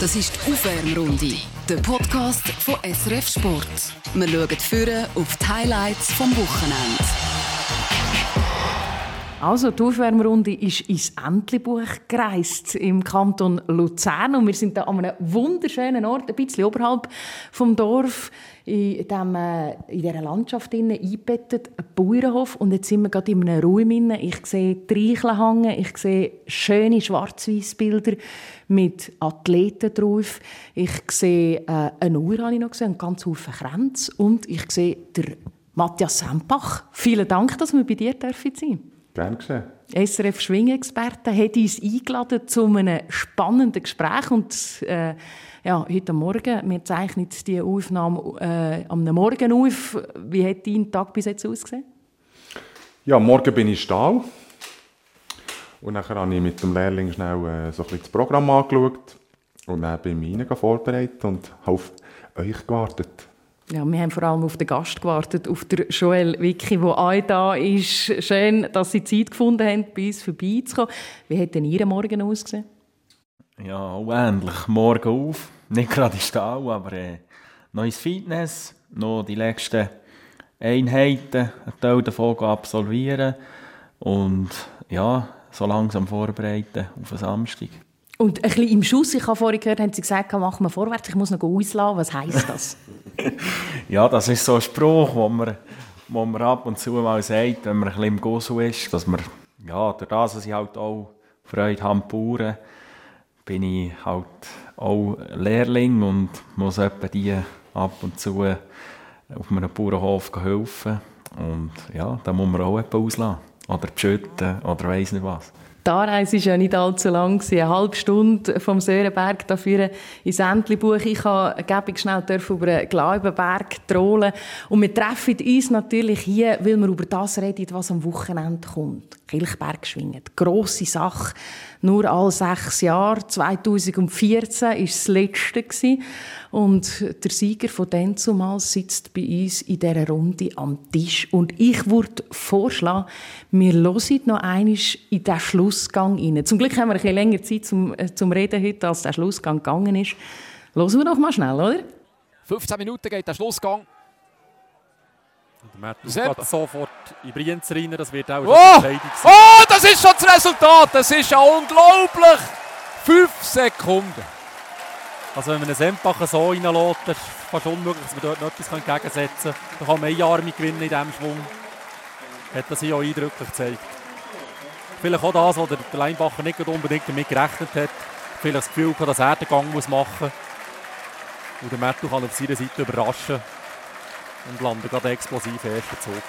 Das ist die Aufwärmrunde, der Podcast von SRF Sport. Wir schauen führen auf die Highlights vom Wochenende. Also, die Aufwärmrunde ist ins Entlebuch gereist im Kanton Luzern und wir sind da an einem wunderschönen Ort, ein bisschen oberhalb vom Dorf, in, dem, äh, in dieser Landschaft eingebettet, ein Bauernhof und jetzt sind wir gerade in einem Raum. Ich sehe die hängen, ich sehe schöne schwarz Bilder mit Athleten drauf. Ich sehe äh, eine Uhr, habe ich noch gesehen, einen ganz Haufen Kränze und ich sehe der Matthias Sempach. Vielen Dank, dass wir bei dir sein dürfen. Gerne geschehen. SRF Schwingexperte hat uns eingeladen zu einem spannenden Gespräch und äh, ja, heute Morgen, wir zeichnen die Aufnahme äh, am Morgen auf. Wie hat dein Tag bis jetzt ausgesehen? Ja, morgen bin ich Stahl. Und dann habe ich mit dem Lehrling schnell äh, so ein bisschen das Programm angeschaut. Und dann bin ich vorbereitet und auf euch gewartet. Ja, wir haben vor allem auf den Gast gewartet, auf den Joel Wicki, der auch da ist. Schön, dass Sie Zeit gefunden haben, bei uns vorbeizukommen. Wie hat denn Ihr Morgen ausgesehen? Ja, auch ähnlich. Morgen auf nicht gerade in Stall, aber äh, neues Fitness, noch die letzten Einheiten, einen Teil davon absolvieren und ja, so langsam vorbereiten auf den Samstag. Und ein bisschen im Schuss, ich habe vorhin gehört, haben Sie gesagt, machen wir vorwärts, ich muss noch auslassen. Was heisst das? ja, das ist so ein Spruch, wo man, wo man ab und zu mal sagt, wenn man ein bisschen im Gossel ist, dass man, ja, durch das, dass ich halt auch Freude habe, Bauern, bin ich halt auch Lehrling und muss etwa die ab und zu auf einem Bauernhof helfen. Und ja, da muss man auch etwas auslassen. Oder schütten oder weiss nicht was. Die Anreise war ja nicht allzu lang. Eine halbe Stunde vom Sörenberg dafür ins Entlebuch. Ich durfte schnell über den Glaubenberg trollen. Und wir treffen uns natürlich hier, weil wir über das reden, was am Wochenende kommt. Kilchberg schwingen. Grosse Sache. Nur alle sechs Jahre. 2014 war das letzte. Und der Sieger von dann zumal sitzt bei uns in dieser Runde am Tisch. Und ich würde vorschlagen, wir hören noch einmal in den Schlussgang rein. Zum Glück haben wir ein bisschen länger Zeit zum, äh, zum Reden heute, als der Schlussgang gegangen ist. Hören wir doch mal schnell, oder? 15 Minuten geht der Schlussgang. Der geht sofort in Brienz rein, das wird auch oh! eine oh! das ist schon das Resultat, das ist ja unglaublich. Fünf Sekunden. Also wenn man einen Sempacher so reinlässt, ist es fast unmöglich, dass man dort noch etwas entgegensetzen kann. Da kann man eine Arme gewinnen in diesem Schwung. Hat das hier auch eindrücklich gezeigt. Vielleicht auch das, was der Leinbacher nicht unbedingt damit gerechnet hat. Vielleicht das Gefühl dass er den Gang machen muss. Und der Mertu kann auf seiner Seite überraschen und landet gerade explosiv ersten Zug.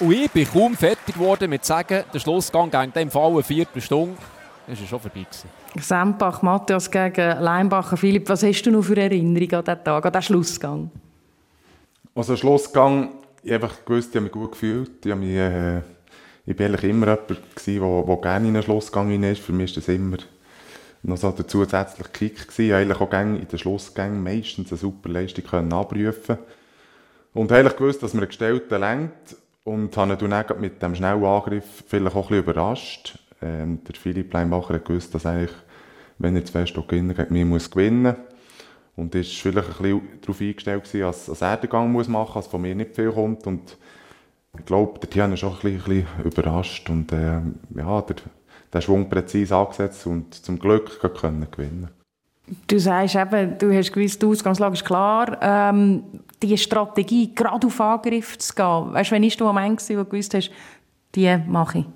Und ich bin kaum fertig geworden mit sagen, der Schlussgang ging im Fall eine Viertelstunde. Das war schon vorbei. Sempach, Matthias gegen Leinbacher. Philipp, was hast du noch für Erinnerungen an diesen Tag, an diesen Schlussgang? Also Schlussgang, ich habe gewusst, ich habe mich gut gefühlt. Ich, habe mich, äh, ich war eigentlich immer jemand, der gerne in einen Schlussgang ist. Für mich ist das immer noch so der zusätzliche Kick gewesen. Ich habe eigentlich auch in den Schlussgängen meistens eine super Leistung können abrufen Und eigentlich gewusst, dass mir ein Gestellter lenkt und habe ihn dann mit dem schnellen Angriff vielleicht auch ein bisschen überrascht. Ähm, der Philipp Leinbacher hat gewusst, dass eigentlich, wenn er zwei gewinnen gegen mich muss gewinnen und ist vielleicht ein bisschen darauf eingestellt gewesen, dass, dass er den Gang muss machen muss, dass von mir nicht viel kommt und ich glaube, der Tian ist schon ein bisschen, überrascht und äh, ja, der, der Schwung präzise angesetzt und zum Glück können gewinnen. Du sagst eben, du hast gewusst, die Ausgangslage ist klar. Ähm, die Strategie, gerade auf Angriff zu gehen, weißt du, wann warst du am Ende, wo du gewusst hast, die mache ich?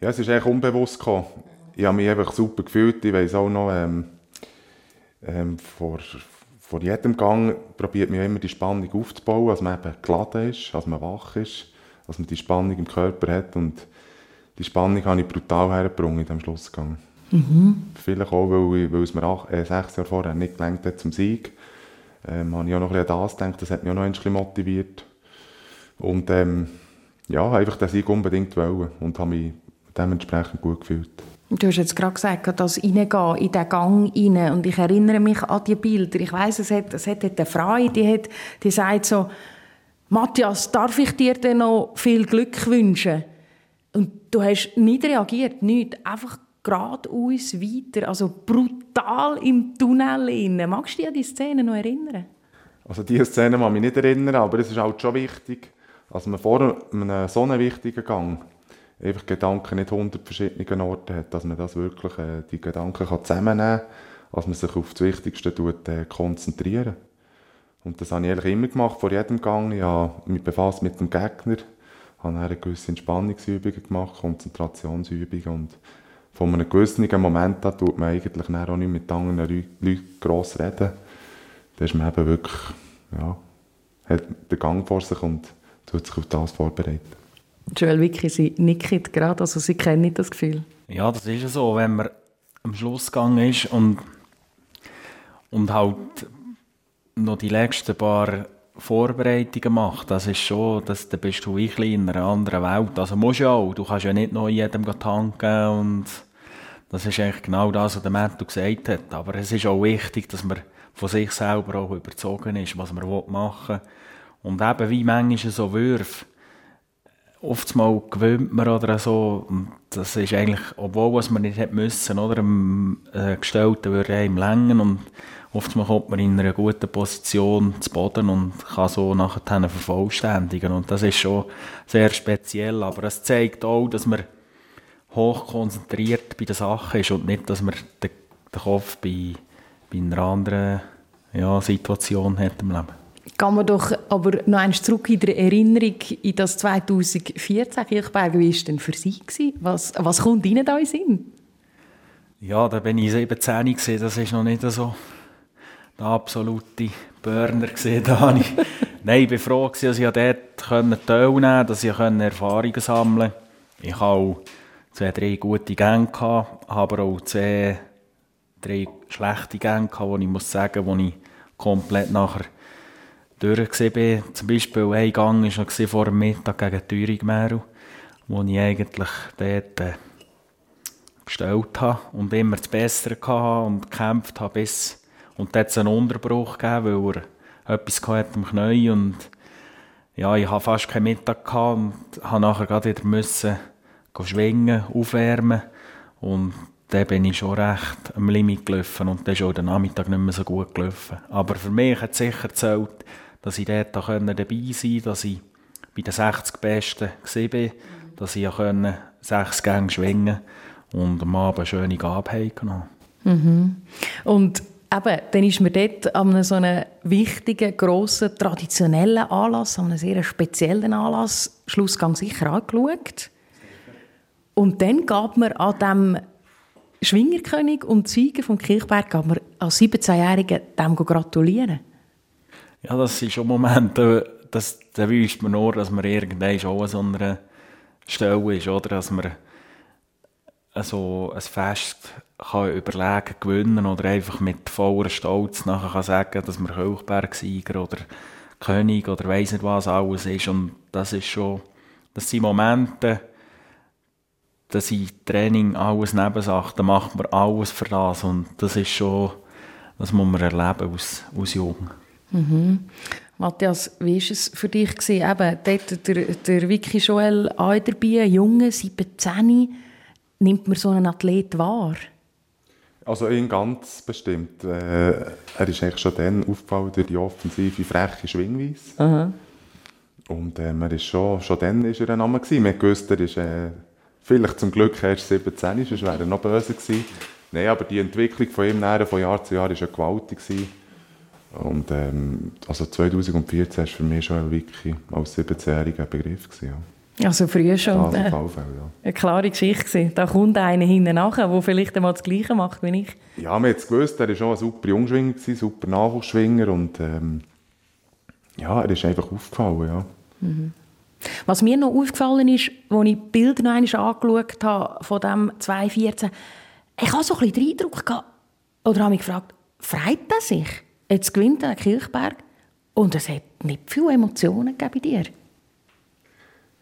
Ja, es ist eigentlich unbewusst gekommen. Ich habe mich einfach super gefühlt. Ich weiß auch noch, ähm, ähm, vor, vor jedem Gang probiert man immer die Spannung aufzubauen, dass man eben geladen ist, dass man wach ist, dass man die Spannung im Körper hat. Und die Spannung habe ich brutal hergebracht in diesem Schlussgang. Mhm. Vielleicht auch, weil, weil es mir acht, äh, sechs Jahre vorher nicht gelangt hat zum Sieg. Ähm, habe ich auch noch ein bisschen an das gedacht, das hat mich auch noch ein bisschen motiviert. Und ähm, ja, einfach den Sieg unbedingt wollen und habe mich dementsprechend gut gefühlt. Du hast jetzt gerade gesagt, das Reingehen in den Gang rein. Und ich erinnere mich an die Bilder. Ich weiss, es hat, es hat eine Frau, die, hat, die sagt so, Matthias, darf ich dir denn noch viel Glück wünschen? Und du hast nicht reagiert, nicht. Einfach geradeaus weiter, also brutal im Tunnel. Rein. Magst du dich an die Szene noch erinnern? Also diese Szene kann ich mich nicht erinnern, aber es ist halt schon wichtig, dass man vor einem so einem wichtigen Gang einfach Gedanken nicht hundert verschiedenen Orten hat, dass man das wirklich, äh, die Gedanken zusammennehmen kann, dass man sich auf das Wichtigste tut, äh, konzentrieren. Und das habe ich eigentlich immer gemacht, vor jedem Gang. Ich habe mich befasst mit dem Gegner, habe eine gewisse Entspannungsübungen gemacht, Konzentrationsübungen und von einem gewissen Moment an tut man eigentlich auch nicht mit anderen Leuten gross reden. Da ist man eben wirklich, ja, hat den Gang vor sich und tut sich auf das vorbereiten. Joel Wicki, Sie nicken gerade, also Sie kennen das Gefühl. Ja, das ist so, wenn man am Schlussgang ist und, und halt noch die letzten paar Vorbereitungen macht, das ist schon, das, dann bist du wirklich in einer anderen Welt. Also musst ja auch, du kannst ja nicht noch jedem tanken und das ist eigentlich genau das, was der Matto gesagt hat. Aber es ist auch wichtig, dass man von sich selber auch überzogen ist, was man machen will. Und eben, wie manchmal so Würfe, oftmals gewöhnt man oder so, und das ist eigentlich, obwohl was man nicht hätte müssen, oder, im äh, Gestellten würde einem längen und oftmals kommt man in einer guten Position zu Boden und kann so nachher vervollständigen und das ist schon sehr speziell, aber es zeigt auch, dass man hoch konzentriert bei der Sache ist und nicht, dass man den, den Kopf bei, bei einer anderen ja, Situation hat im Leben. Gehen wir doch aber noch einmal zurück in der Erinnerung in das 2014 Kirchberg. Wie war denn für Sie? Was, was kommt Ihnen da in Sinn? Ja, da bin ich 17 gesehen. Das ist noch nicht so der absolute Burner gesehen. Da ich Nein, ich war froh, dass ich dort teilnehmen konnte, dass ich Erfahrungen sammeln konnte. Ich hatte auch zwei, drei gute Gänge, aber auch zwei, drei schlechte Gänge, wo ich muss sagen, wo ich komplett nachher durch bin. Zum Beispiel ein Gang war vor dem Mittag gegen Thüringen wo ich eigentlich dort äh, gestellt habe und immer das Bessere hatte und gekämpft habe bis und dann hat es einen Unterbruch gegeben, weil er etwas hatte am Knie und ja, ich hatte fast keinen Mittag gehabt und musste nachher gerade wieder müssen schwingen, aufwärmen und dann bin ich schon recht am Limit gelaufen und dann ist auch der Nachmittag nicht mehr so gut gelaufen. Aber für mich hat es sicher gezählt, dass ich dort dabei sein konnte, dass ich bei den 60 Besten war, dass ich können sechs Gänge schwingen und am Abend eine schöne Gabe genommen mhm. Und eben, dann ist man dort an so einem wichtigen, grossen, traditionellen Anlass, an einem sehr speziellen Anlass, Schlussgang sicher angeschaut. Und dann gab man an dem Schwingerkönig und Sieger vom Kirchberg gab man als 17-Jährigen dem gratulieren. Ja, das sind schon Momente, das, da wünscht man nur, dass man irgendwann schon an so einer Stelle ist, oder? Dass man so ein Fest kann überlegen, gewinnen oder einfach mit voller Stolz nachher kann sagen, dass man Kirchbergsieger oder König oder weiss nicht was alles ist. Und das ist schon, das sind Momente, dass ich Training alles Nebensache, da macht man alles für das und das ist schon, das muss man erleben als, als Jung. Mhm. Matthias, wie war es für dich? Gewesen? Eben, dort der, der Vicky Joel dabei, Junge, 17, nimmt man so einen Athlet wahr? Also ihn ganz bestimmt. Äh, er ist eigentlich schon dann aufgefallen durch die offensive, freche Schwingweise. Aha. Und ähm, er ist schon, schon dann ist er ein Name gewesen. Wir gewusst, er ist äh, vielleicht zum Glück erst 17, sonst wäre er noch böse gewesen. Nein, aber die Entwicklung von ihm von Jahr zu Jahr war ja gewaltig. Gewesen. Und ähm, also 2014 war für mich schon wirklich als 17-Jähriger ein Begriff. Gewesen, ja. Also früher schon äh, Fall, ja. eine klare Geschichte. Da kommt einer hinten nachher, der vielleicht einmal das Gleiche macht wie ich. Ja, man hat es gewusst, er war schon ein super Jungschwinger, ein super Nachwuchsschwinger und ähm, ja, er ist einfach aufgefallen, ja. Mhm. Was mir noch aufgefallen ist, als ich die Bilder noch einmal angeschaut habe von dem 2014, ich habe so ein bisschen den Eindruck gehabt, oder habe mich gefragt, freut er sich? Jetzt gewinnt er Kirchberg und es hat nicht viele Emotionen bei dir.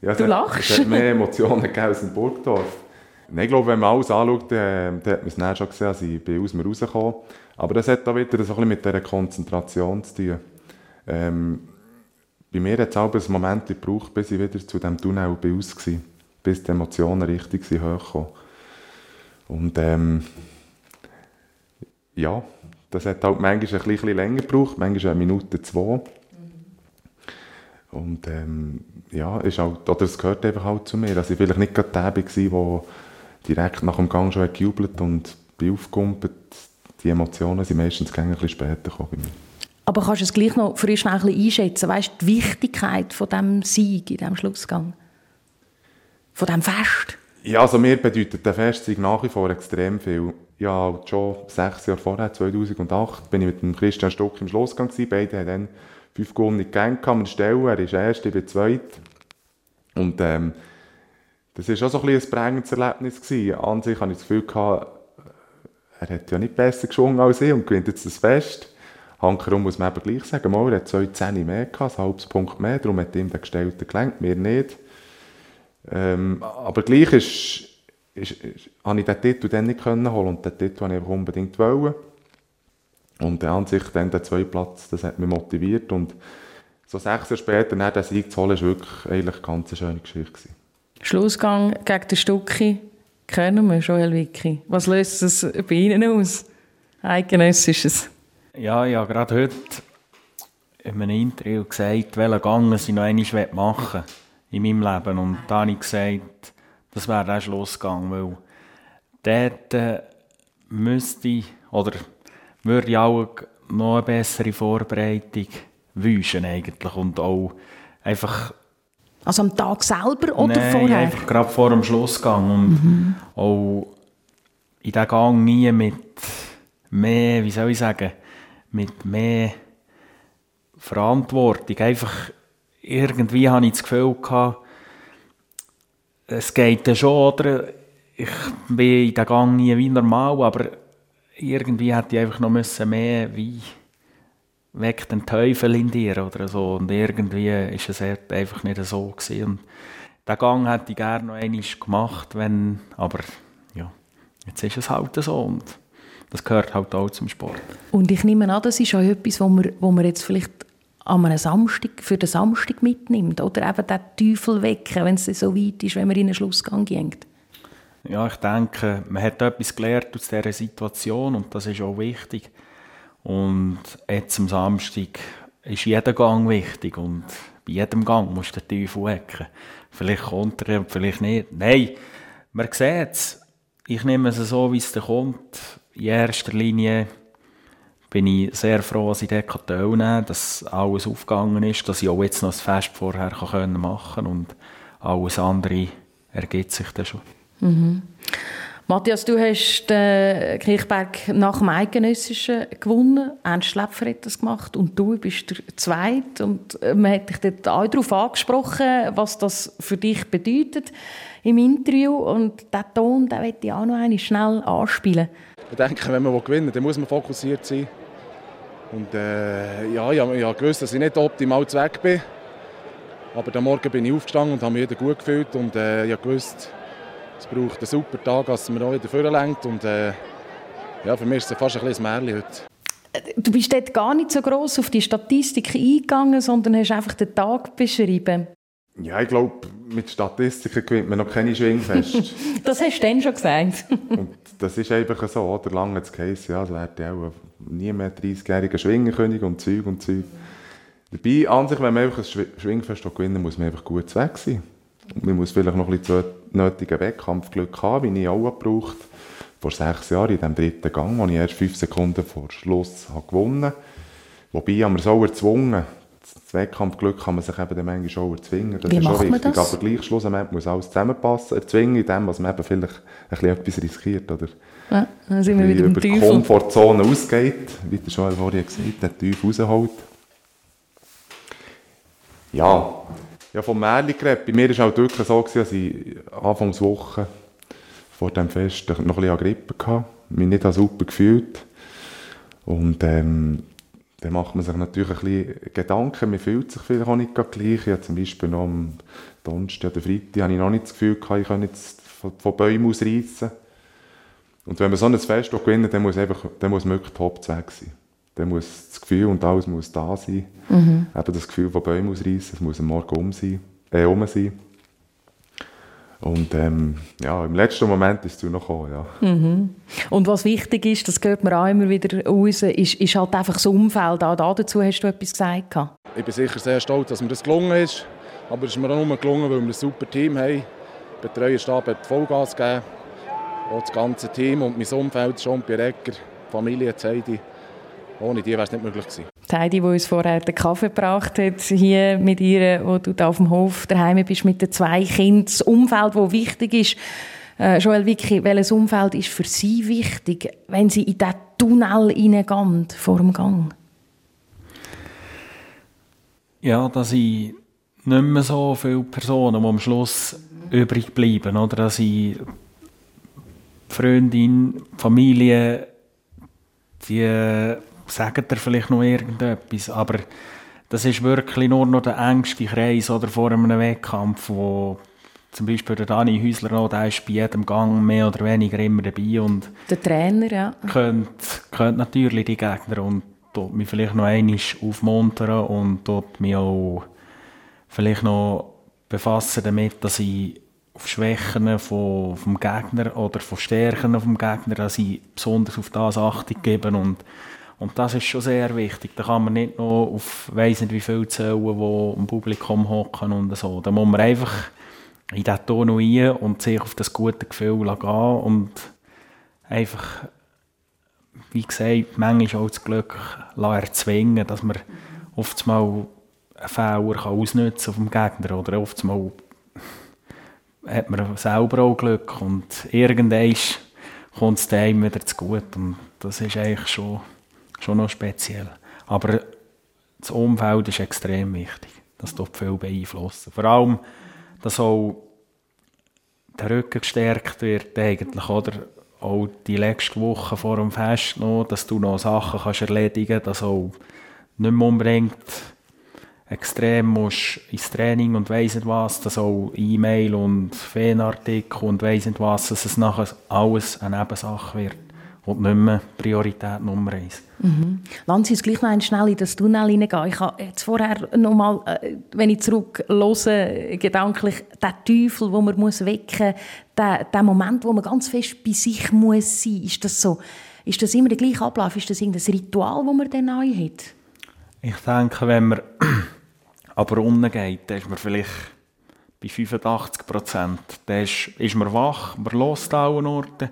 Ja, du lachst. Es hat mehr Emotionen gegeben als in Burgdorf. ich glaube, wenn man alles anschaut, dann, dann hat man es dann schon gesehen, als ich bin aus mir rausgekommen Aber das hat auch wieder so ein bisschen mit dieser Konzentration zu tun. Ähm, bei mir hat es auch einen Moment gebraucht, bis ich wieder zu diesem Tunnel bin bis die Emotionen richtig hochkamen. Und ähm, ja, das hat halt manchmal ein bisschen länger gebraucht, manchmal eine Minute, zwei. Und ähm, ja, ist halt, oder es gehört einfach halt zu mir, dass ich vielleicht nicht gerade der war, der direkt nach dem Gang schon gejubelt und aufgekumpelt. Die Emotionen sind meistens ein bisschen später gekommen bei mir. Aber kannst du es gleich noch für schnell ein einschätzen? Weißt du, die Wichtigkeit von diesem Sieg in diesem Schlussgang? Von diesem Fest? Ja, also mir bedeutet der Festsieg nach wie vor extrem viel. Ja, halt schon sechs Jahre vorher, 2008, bin ich mit dem Christian Stock im Schlussgang gewesen. Beide haben dann fünf gewonnene Gänge gehabt. Stellen. Er ist erst, ich bin zweit. Und ähm, das war auch so ein, ein prägendes Erlebnis. Gewesen. An sich hatte ich das Gefühl, gehabt, er hat ja nicht besser geschwungen als ich und gewinnt jetzt das Fest. Hankerum muss man eben gleich sagen, mal, er hat zwei Zähne mehr gehabt, ein halbes Punkt mehr, darum hat ihm der Gestellte gelenkt, mir nicht. Ähm, aber gleich ist, ist, ist, habe ich den Titel dann nicht können holen und den Titel wollte ich unbedingt wollen. Und der an sich dann der zweite Platz, das hat mich motiviert und so sechs Jahre später dann den Sieg zu holen, war wirklich eigentlich eine ganz schöne Geschichte. Gewesen. Schlussgang gegen den Stucki kennen wir, Joel Wicki. Was löst es bei Ihnen aus? Eidgenössisches? Ja, ja, gerade heute in einem Interview gesagt, welchen Gang ich noch einmal machen in meinem Leben. Und da habe ich gesagt, das wäre der Schlussgang, weil dort äh, müsste ich, oder würde ich auch noch eine bessere Vorbereitung wünschen eigentlich und auch einfach also am Tag selber oder Nein, vorher? einfach gerade vor dem Schlussgang und mhm. auch in diesem Gang nie mit mehr, wie soll ich sagen, mit mehr Verantwortung. Einfach irgendwie habe ich das Gefühl gehabt, es geht ja schon, oder? Ich bin in den Gang nie wie normal, aber irgendwie hätte ich einfach noch müssen mehr wie weg den Teufel in dir oder so. Und irgendwie ist es einfach nicht so gewesen. Und den Gang hätte ich gerne noch einmal gemacht, wenn, aber ja, jetzt ist es halt so und das gehört halt auch zum Sport. Und ich nehme an, das ist auch etwas, wo man, wo man jetzt vielleicht an einem Samstag, für den Samstag mitnimmt oder eben den Teufel wecken, wenn es so weit ist, wenn man in einen Schlussgang geht. Ja, ich denke, man hat etwas gelernt aus dieser Situation und das ist auch wichtig. Und jetzt am Samstag ist jeder Gang wichtig und bei jedem Gang musst du den Teufel wecken. Vielleicht kommt er, vielleicht nicht. Nein, man sieht es. Ich nehme es so, wie es kommt. In erster Linie bin ich sehr froh, dass ich dort teilnehmen kann, dass alles aufgegangen ist, dass ich auch jetzt noch das Fest vorher machen kann und alles andere ergibt sich dann schon. Mhm. Matthias, du hast den Kirchberg nach dem Eidgenössischen gewonnen. Ernst Schläpfer hat das gemacht und du bist der Zweite. Und äh, man hat dich dort auch darauf angesprochen, was das für dich bedeutet im Interview. Und diesen Ton den möchte ich auch noch schnell anspielen. Ich denke, wenn man gewinnen will, dann muss man fokussiert sein. Und äh, ja, ich, ich habe gewusst, dass ich nicht optimal weg bin. Aber am Morgen bin ich aufgestanden und habe mich wieder gut gefühlt. Und äh, ich gewusst, es braucht einen super Tag, dass man auch wieder vorlenkt. Und äh, ja, für mich ist es fast ein bisschen Märchen heute. Du bist dort gar nicht so gross auf die Statistik eingegangen, sondern hast einfach den Tag beschrieben. Ja, ich glaube, mit Statistiken gewinnt man noch keine Schwingfest. das hast du dann schon gesagt. und das ist einfach so, oder? Lange das Case, ja, es wäre auch nie mehr 30-jähriger Schwingerkönig und Zeug und Zeug. Dabei, an sich, wenn man einfach ein Schwingfest gewinnen muss man einfach gut weg sein. Und man muss vielleicht noch ein bisschen nötigen Wettkampfglück haben, wie ich auch gebraucht vor sechs Jahren in dem dritten Gang, wo ich erst fünf Sekunden vor Schluss habe gewonnen habe. Wobei haben wir es auch erzwungen. Das Wettkampfglück kann man sich eben dann manchmal auch erzwingen. Das Wie ist schon wichtig. Aber gleich schlussendlich muss alles zusammenpassen. Erzwingen in dem, was man eben vielleicht ein bisschen etwas riskiert. Oder ja, dann sind wir wieder über die Komfortzone ausgeht, wie der Joel vorhin gesagt hat, den Teufel rausholt. Ja, ja, vom Märchen geredet. Bei mir war es halt wirklich so, dass ich Anfangswoche vor dem Fest noch ein bisschen Grippe hatte, mich nicht super gefühlt. Und ähm, dann macht man sich natürlich ein bisschen Gedanken, man fühlt sich vielleicht auch nicht gleich. Ja, zum Beispiel noch am Donnerstag oder Freitag habe ich noch nicht das Gefühl gehabt, ich kann jetzt von, von Bäumen ausreißen. Und wenn man so ein Fest gewinnt, dann muss, einfach, dann muss man wirklich top weg sein. Dann muss das Gefühl und alles muss da sein. Mhm. Eben das Gefühl von Bäumen ausreißen, es muss am Morgen um sein, äh, um sein. Und ähm, ja, im letzten Moment ist es noch gekommen, ja. Mhm. Und was wichtig ist, das hört man auch immer wieder raus, ist, ist halt einfach das Umfeld. Auch dazu hast du etwas gesagt. Ich bin sicher sehr stolz, dass mir das gelungen ist. Aber es ist mir auch nur gelungen, weil wir ein super Team haben. Der Betreuerstab hat Vollgas gegeben. Auch das ganze Team und mein Umfeld, Jean Pirecker, Familie, Zeidi. Ohne die wäre es nicht möglich gewesen. Heidi, die uns vorher den Kaffee gebracht hat, hier mit ihr, wo du da auf dem Hof daheim bist mit den zwei Kindern. Das Umfeld, das wichtig ist. Äh, Joel Vicky, welches Umfeld ist für Sie wichtig, wenn Sie in diesen Tunnel hineingehen, vor dem Gang? Ja, dass ich nicht mehr so viele Personen, die am Schluss übrig bleiben, oder dass ich Freundin, Familie, die sagen dir vielleicht noch irgendetwas, aber das ist wirklich nur noch der engste Kreis oder vor einem Wettkampf, wo zum Beispiel der Dani Häusler noch, der ist bei jedem Gang mehr oder weniger immer dabei und der Trainer, ja. Kennt, kennt natürlich die Gegner und tut mich vielleicht noch einmal aufmuntern und tut mich auch vielleicht noch befassen damit, dass ich auf Schwächen vom, vom Gegner oder von Stärken vom Gegner, dass ich besonders auf das Achtung gebe und und das ist schon sehr wichtig. Da kann man nicht noch auf weiss nicht wie viel zählen, die im Publikum hocken und so. Da muss man einfach in diesen Ton rein und sich auf das gute Gefühl gehen und einfach, wie gesagt, manchmal auch das Glück erzwingen, dass man oft mal einen Fehler ausnutzen auf dem Gegner oder oft hat man selber auch Glück und irgendwann kommt es dem wieder zu gut und das ist eigentlich schon schon noch speziell. Aber das Umfeld ist extrem wichtig. Das tut viel beeinflussen. Vor allem, dass auch der Rücken gestärkt wird, eigentlich, oder? Auch die letzte Woche vor dem Fest noch, dass du noch Sachen kannst erledigen kannst, dass auch nicht mehr unbedingt extrem musst ins Training und weiss nicht was, dass auch E-Mail und Fanartikel und weiss nicht was, dass es nachher alles eine Nebensache wird und nicht mehr Priorität Nummer eins. Mhm. Lassen Sie uns gleich noch schnell in das Tunnel hineingehen. Ich habe jetzt vorher noch mal, äh, wenn ich zurück höre, gedanklich, der Teufel, den man muss wecken muss, der, der Moment, wo man ganz fest bei sich muss sein muss, ist das so? Ist das immer der gleiche Ablauf? Ist das irgendein Ritual, das man dann neu hat? Ich denke, wenn man aber unten geht, dann ist man vielleicht bei 85 Prozent. Dann ist, ist man wach, man hört an Orten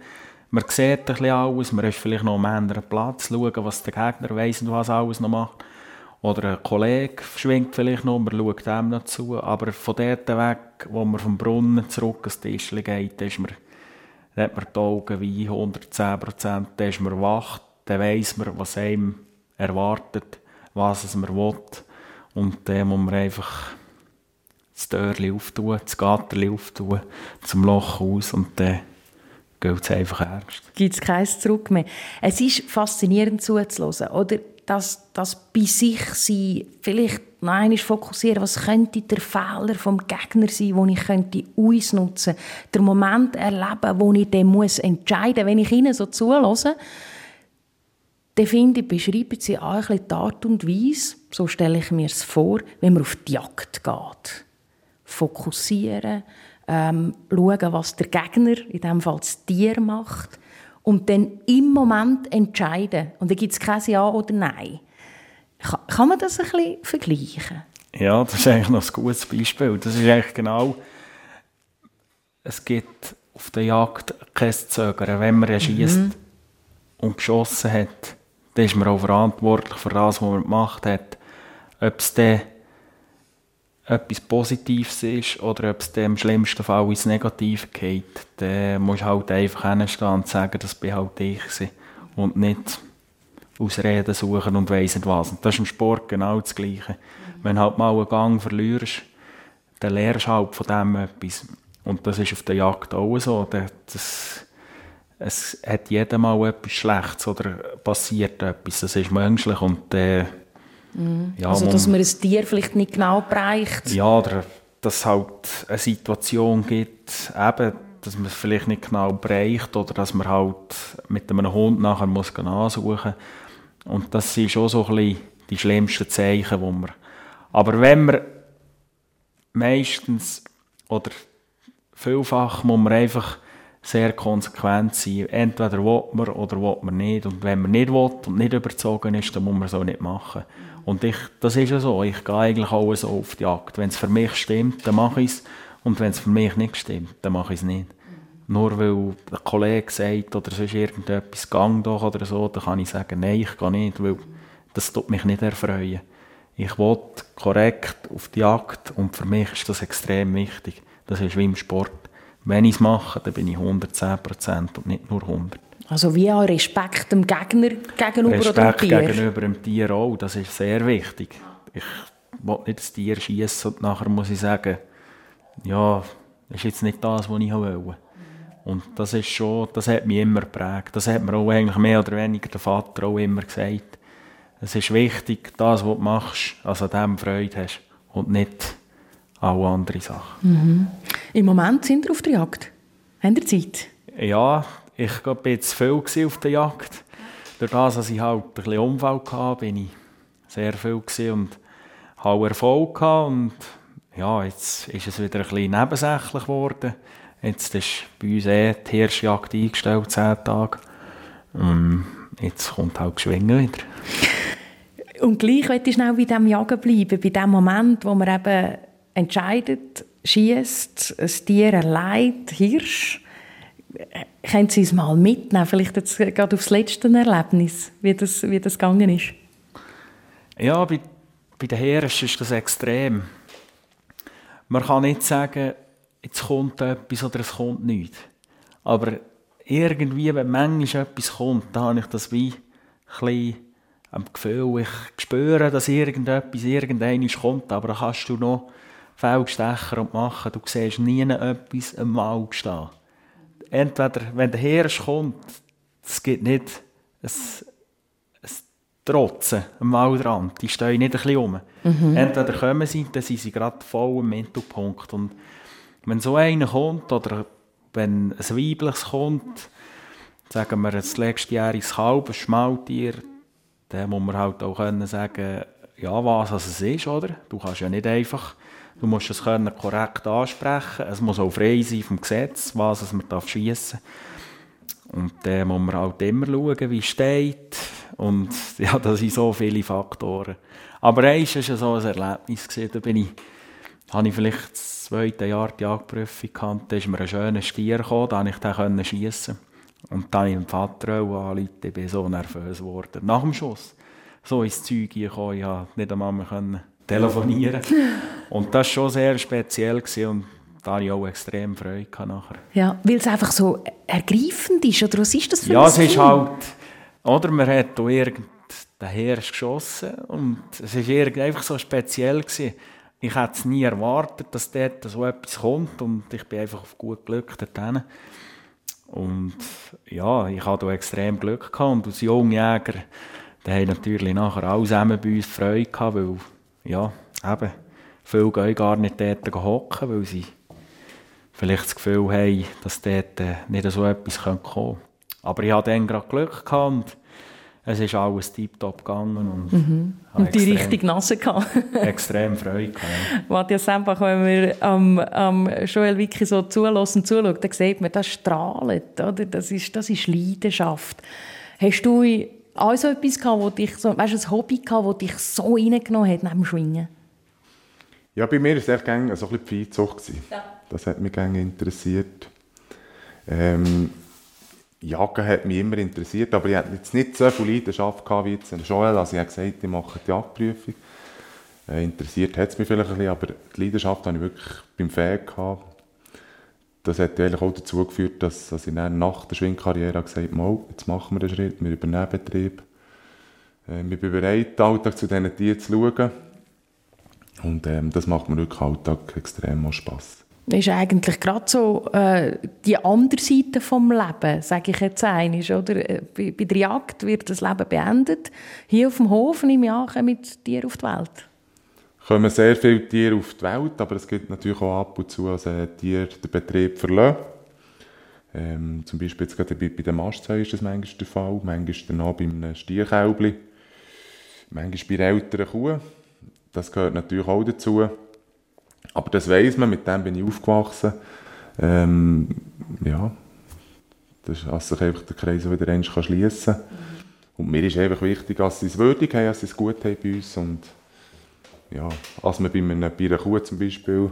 man sieht ein bisschen alles, man ist vielleicht noch am anderen Platz, schauen, was der Gegner weiss und was alles noch macht. Oder ein Kollege schwingt vielleicht noch, man schaut dem noch zu. Aber von dort weg, wo man vom Brunnen zurück ans Tischchen geht, ist man, hat man die Augen wie 110 Prozent, dann ist man wach, dann weiss man, was einem erwartet, was es man will. Und dann muss man einfach das Türchen auftun, das Gatterchen auftun, zum Loch aus und dann gilt es einfach ernst. Gibt es kein Zurück mehr. Es ist faszinierend zuzuhören, oder? Dass das bei sich sein, vielleicht noch einmal fokussieren, was könnte der Fehler vom Gegner sein, den ich könnte ausnutzen könnte. Der Moment erleben, wo ich dann muss entscheiden muss. Wenn ich ihnen so zuhöre, dann finde ich, beschreiben sie auch ein bisschen die Art und Weise, so stelle ich mir es vor, wenn man auf die Jagd geht. Fokussieren, ähm, schauen, was der Gegner, in diesem Fall das Tier, macht und dann im Moment entscheiden. Und dann gibt es kein Ja oder Nein. Kann, kann man das ein bisschen vergleichen? Ja, das ist eigentlich noch ein gutes Beispiel. Das ist eigentlich genau, es gibt auf der Jagd kein Zögern. Wenn man schießt mhm. und geschossen hat, dann ist man auch verantwortlich für das, was man gemacht hat. Ob es dann etwas Positives ist oder ob es im schlimmsten Fall ins Negative geht, dann musst du halt einfach hinstehen und sagen, das bin halt ich und nicht Ausreden suchen und weiss nicht was. Und das ist im Sport genau das Gleiche. Wenn du halt mal einen Gang verlierst, dann lernst du halt von dem etwas. Und das ist auf der Jagd auch so. Das, es hat jeder mal etwas Schlechtes oder passiert etwas. Das ist menschlich und äh, Mhm. Ja, also, dass man ein Tier vielleicht nicht genau bereicht. Ja, oder dass es halt eine Situation gibt, eben, dass man es vielleicht nicht genau bereicht oder dass man halt mit einem Hund nachher muss ansuchen muss. Und das sind schon so ein bisschen die schlimmsten Zeichen, wo man... Aber wenn man meistens oder vielfach muss man einfach sehr konsequent sein. Entweder will man oder will man nicht. Und wenn man nicht will und nicht überzogen ist, dann muss man so nicht machen. Und ich, das ist ja so. Ich gehe eigentlich auch so auf die Jagd. Wenn es für mich stimmt, dann mache ich es. Und wenn es für mich nicht stimmt, dann mache ich es nicht. Nur weil ein Kollege sagt oder sonst irgendetwas, gang doch oder so, dann kann ich sagen, nein, ich gehe nicht, weil das tut mich nicht erfreuen. Ich will korrekt auf die Jagd und für mich ist das extrem wichtig. Das ist wie im Sport. Wenn ich es mache, dann bin ich 110% und nicht nur 100%. Also wie auch Respekt dem Gegner gegenüber Respekt oder dem Tier? gegenüber dem Tier auch, das ist sehr wichtig. Ich will nicht das Tier schießen und nachher muss ich sagen, ja, das ist jetzt nicht das, was ich wollte. Und das ist schon, das hat mich immer geprägt. Das hat mir auch eigentlich mehr oder weniger der Vater auch immer gesagt. Es ist wichtig, das, was du machst, also dem Freude hast und nicht alle andere Sachen. Im Moment sind wir auf der Jagd. Haben ihr Zeit? Ja, ich war jetzt viel auf der Jagd. Durch das, dass ich halt ein bisschen Unfall hatte, bin ich sehr viel und habe Erfolg. Und ja, jetzt ist es wieder ein bisschen nebensächlich geworden. Jetzt ist bei uns eh die Hirschjagd eingestellt, zehn Tage. Ähm, jetzt kommt halt Geschwingen wieder. Und gleich möchte ich schnell bei diesem Jagen bleiben, bei dem Moment, wo man eben entscheidet, schießt, ein Tier erleidet, Hirsch. Können Sie es mal mitnehmen, vielleicht jetzt gerade aufs letzte Erlebnis, wie das, wie das gegangen ist? Ja, bei, bei den Hirschen ist das extrem. Man kann nicht sagen, jetzt kommt etwas oder es kommt nichts. Aber irgendwie, wenn manchmal etwas kommt, dann habe ich das wie ein am Gefühl, ich spüre, dass irgendetwas irgendwann kommt, aber dann kannst du noch Feldstecher und machen, du siehst nie etwas am Wald stehen. Entweder, wenn der Hirsch kommt, es gibt nicht ein, ein Trotzen am Waldrand, die stehen nicht ein bisschen um. Entweder kommen sie, dann sind sie gerade voll im Mittelpunkt. Und wenn so einer kommt, oder wenn ein weibliches kommt, sagen wir ein letztjähriges Kalb, ein Schmaltier, dann muss man halt auch können sagen, ja, was es ist, oder? Du kannst ja nicht einfach, du musst es können korrekt ansprechen, es muss auch frei sein vom Gesetz, was es man darf schiessen. Und dann muss man halt immer schauen, wie es steht. Und ja, das sind so viele Faktoren. Aber eins war so ein Erlebnis. Da bin ich, habe ich vielleicht das zweite Jahr die Jagdprüfung gehabt. Da ist mir ein schöner Stier gekommen, da konnte ich den schiessen. Und dann dem Vater auch angerufen, ich bin so nervös geworden. Nach dem Schuss. So ins Zeug gekommen, ich konnte nicht einmal mehr telefonieren. Und das war schon sehr speziell gewesen und da hatte ich auch extrem Freude nachher. Ja, weil es einfach so ergreifend ist, oder was ist das für Ja, es ist halt, oder man hat da irgendeinen Hirsch geschossen und es war irgend- einfach so speziell. Gewesen. Ich hätte es nie erwartet, dass dort so etwas kommt und ich bin einfach auf gut Glück dorthin. Und ja, ich hatte da extrem Glück gehabt und als Jungjäger, da haben natürlich nachher alle zusammen bei uns Freude gehabt, weil, ja, eben, viele gehen gar nicht dort hocken, weil sie vielleicht das Gefühl haben, dass dort äh, nicht so etwas kommen könnte. Aber ich hatte dann gerade Glück gehabt und es ist alles tiptop gegangen und, Mhm. Und die richtig Nase gehabt. extrem Freude gehabt. Matthias Sempach, wenn man am, am Joel Wicki so zulässt und zuschaut, dann sieht man, das strahlt, oder? Das ist, das ist Leidenschaft. Hast du auch so etwas gehabt, wo dich so, weißt, du, ein Hobby gehabt, das dich so reingenommen hat neben dem Schwingen? Ja, bei mir war es echt so ein bisschen die Viehzucht. gewesen. Das hat mich gerne interessiert. Ähm, Jagen hat mich immer interessiert, aber ich hatte jetzt nicht so viel Leidenschaft gehabt wie jetzt der Joel. Also ich habe gesagt, ich mache die Jagdprüfung. Äh, interessiert hat es mich vielleicht ein bisschen, aber die Leidenschaft habe ich wirklich beim gehabt. Das hat eigentlich auch dazu geführt, dass, dass ich dann nach der Schwingkarriere gesagt habe, «Mal, jetzt machen wir den Schritt, wir übernehmen Betrieb. Äh, ich bin bereit, den Alltag zu diesen Tieren zu schauen. Und ähm, das macht mir wirklich Alltag extrem auch Spass. Das ist eigentlich gerade so äh, die andere Seite vom Leben, sage ich jetzt einmal, oder? Äh, Bei, bei der Jagd wird das Leben beendet. Hier auf dem Hof nehme ich an, kommen Tiere auf die Welt. Kommen sehr viele Tiere auf die Welt, aber es gibt natürlich auch ab und zu, dass äh, Tiere den Betrieb verlassen. Ähm, zum Beispiel jetzt gerade bei, bei den Mastzäunen ist das manchmal der Fall, manchmal dann auch bei einem Stierkälbli, manchmal bei älteren Kuh. Das gehört natürlich auch dazu. Aber das weiss man, mit dem bin ich aufgewachsen. Ähm, ja, das ist, dass sich einfach der Kreis wieder einmal schließen kann. Und mir ist einfach wichtig, dass sie es würdig haben, dass sie es gut haben bei uns. Und ja, als man bei einer, bei einer Kuh zum Beispiel,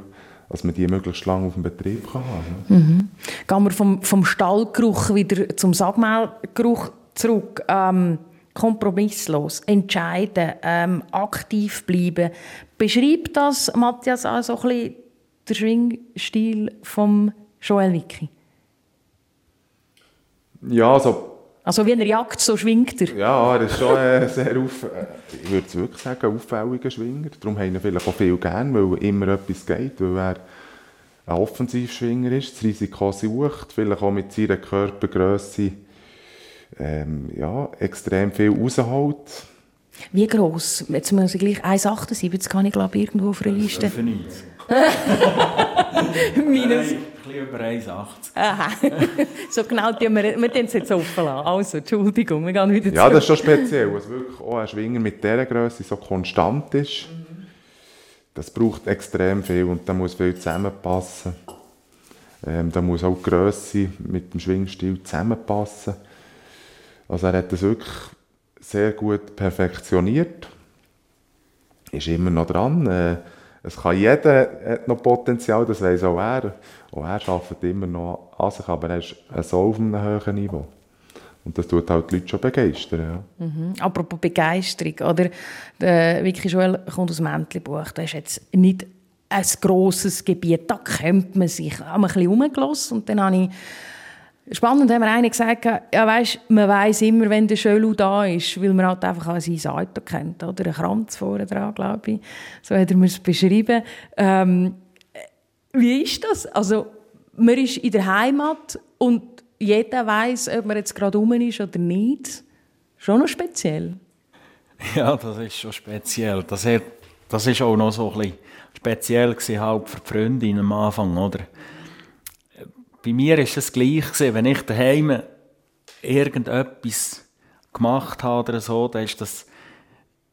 dass man die möglichst lange auf dem Betrieb kann haben. Mhm. Gehen wir vom, vom Stallgeruch wieder zum Sagmehlgeruch zurück. Ähm, kompromisslos, entscheiden, ähm, aktiv bleiben. Beschreibt das, Matthias, auch so ein bisschen den Schwingstil von Joel Wicki? Ja, also... Also wie er jagt, so schwingt er? Ja, er ist schon äh, sehr auf, äh, ich würde wirklich sagen, auffälliger Schwinger. Darum haben ihn vielleicht auch viel gern, weil immer etwas geht, weil er ein Offensivschwinger ist, das Risiko sucht, vielleicht auch mit seiner Körpergröße ähm, ja, extrem viel rausholt. Wie gross? Jetzt muss ich gleich 1,78 kann ich glaube irgendwo auf einer Liste. Minus. Minus. Über 1,80. Aha. so genau, die wir, wir es jetzt offen lassen. Also, Entschuldigung, wir gehen wieder zurück. Ja, das ist schon speziell, dass wirklich auch ein Schwinger mit dieser Größe so konstant ist. Das braucht extrem viel und da muss viel zusammenpassen. Ähm, da muss auch die Größe mit dem Schwingstil zusammenpassen. Also er hat das wirklich sehr gut perfektioniert. Ist immer noch dran. Äh, es kann jeder hat noch Potenzial, das weiß auch er. Auch er arbeitet immer noch an sich, aber er ist so auf einem hohen Niveau. Und das tut halt die Leute schon begeistern. Ja. Mhm. Apropos Begeisterung, oder? Der Vicky Joel kommt aus dem Mäntlibuch. Das ist jetzt nicht ein grosses Gebiet. Da kennt man sich. Ich habe ein bisschen rumgelassen und dann habe ich Spannend haben wir einen gesagt, ja, weißt, man weiß immer, wenn der Schölu da ist, weil man halt einfach auch sein Auto kennt, oder? Ein Kranz vorne dran, glaube ich. So hat er mir es beschrieben. Ähm, wie ist das? Also, man ist in der Heimat und jeder weiß, ob man jetzt gerade rum ist oder nicht. Schon noch speziell. Ja, das ist schon speziell. Das, hat, das ist auch noch so ein bisschen speziell gewesen, halt für die Freundin am Anfang, oder? bei mir ist es gleich gewesen, wenn ich daheim irgendetwas gemacht habe oder so, dann ist das,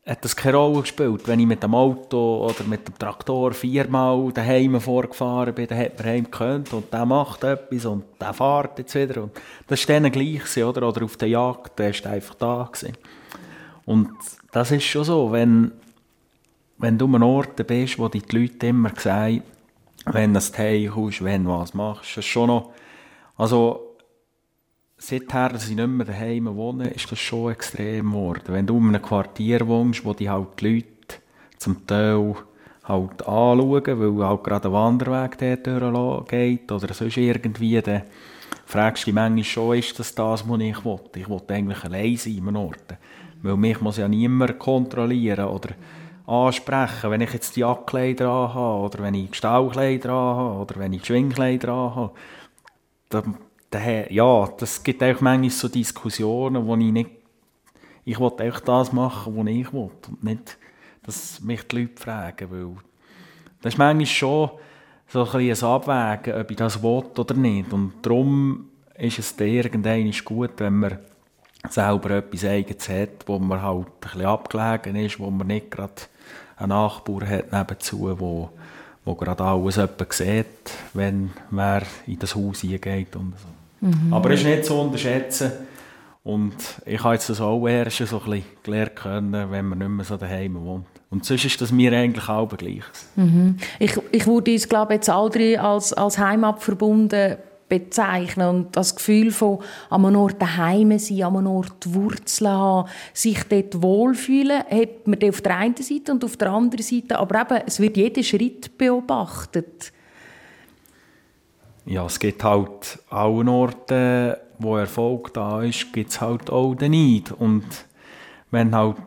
hat das keine Rolle gespielt. Wenn ich mit dem Auto oder mit dem Traktor viermal daheim vorgefahren bin, dann hat man heim gekannt und der macht etwas und der fährt jetzt wieder. Und das war dann gleich, oder? Oder auf der Jagd, der ist einfach da. Gewesen. Und das ist schon so, wenn, wenn du an einem Ort bist, wo die Leute immer sagen, wenn du Teil kommst, wenn du was machst. Ist schon noch, also, seither, ich nicht mehr daheim wohne, ist das schon extrem geworden. Wenn du in einem Quartier wohnst, wo die halt die Leute zum Teil halt anschauen, weil halt gerade ein Wanderweg geht oder sonst irgendwie, fragst du dich manchmal schon, ist das das, was ich will? Ich will eigentlich allein sein an Ort. Weil mich muss ja niemand kontrollieren oder ansprechen, wenn ich jetzt die Jackkleider anhabe oder wenn ich Stahlkleider anhabe oder wenn ich Schwingkleider anhabe. Dann, ja, das gibt auch manchmal so Diskussionen, wo ich nicht, ich will einfach das machen, was ich will und nicht, dass mich die Leute fragen, weil das ist manchmal schon so ein, ein Abwägen, ob ich das will oder nicht und darum ist es irgendwann gut, wenn man selber etwas Eigenes hat, wo man halt ein bisschen abgelegen ist, wo man nicht gerade einen Nachbar hat nebenzu, wo, wo gerade alles jemand sieht, wenn wer in das Haus hingeht und so. Mhm. Aber es ist nicht zu unterschätzen. Und ich habe jetzt das auch erst so ein bisschen gelernt können, wenn man nicht mehr so daheim wohnt. Und sonst ist das mir eigentlich auch gleich. Mhm. Ich, ich würde uns, glaube jetzt alle als, als Heimat verbunden bezeichnen. Und das Gefühl von an einem Ort daheim sein, an einem Ort Wurzeln haben, sich dort wohlfühlen, hat man auf der einen Seite und auf der anderen Seite, aber eben, es wird jeder Schritt beobachtet. Ja, es gibt halt auch Orte, wo Erfolg da ist, gibt es halt auch den Neid. Und wenn halt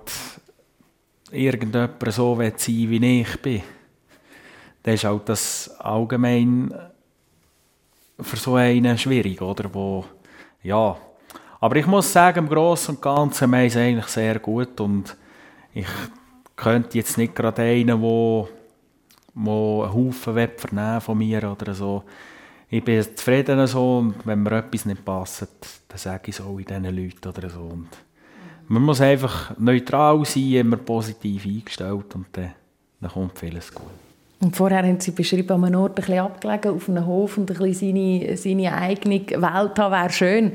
irgendjemand so sein will, wie ich bin, dann ist halt das allgemein für so einen schwierig, oder? Wo, ja. Aber ich muss sagen, im Großen und Ganzen haben es eigentlich sehr gut und ich könnte jetzt nicht gerade einen, wo, wo einen Haufen vernehmen von mir oder so. Ich bin zufrieden so und wenn mir etwas nicht passt, dann sage ich es auch in diesen Leuten oder so. Und man muss einfach neutral sein, immer positiv eingestellt und dann, dann kommt vieles gut. Und vorher haben Sie beschrieben, an einem Ort ein bisschen abgelegen, auf einem Hof und ein bisschen seine, seine eigene Welt haben, wäre schön.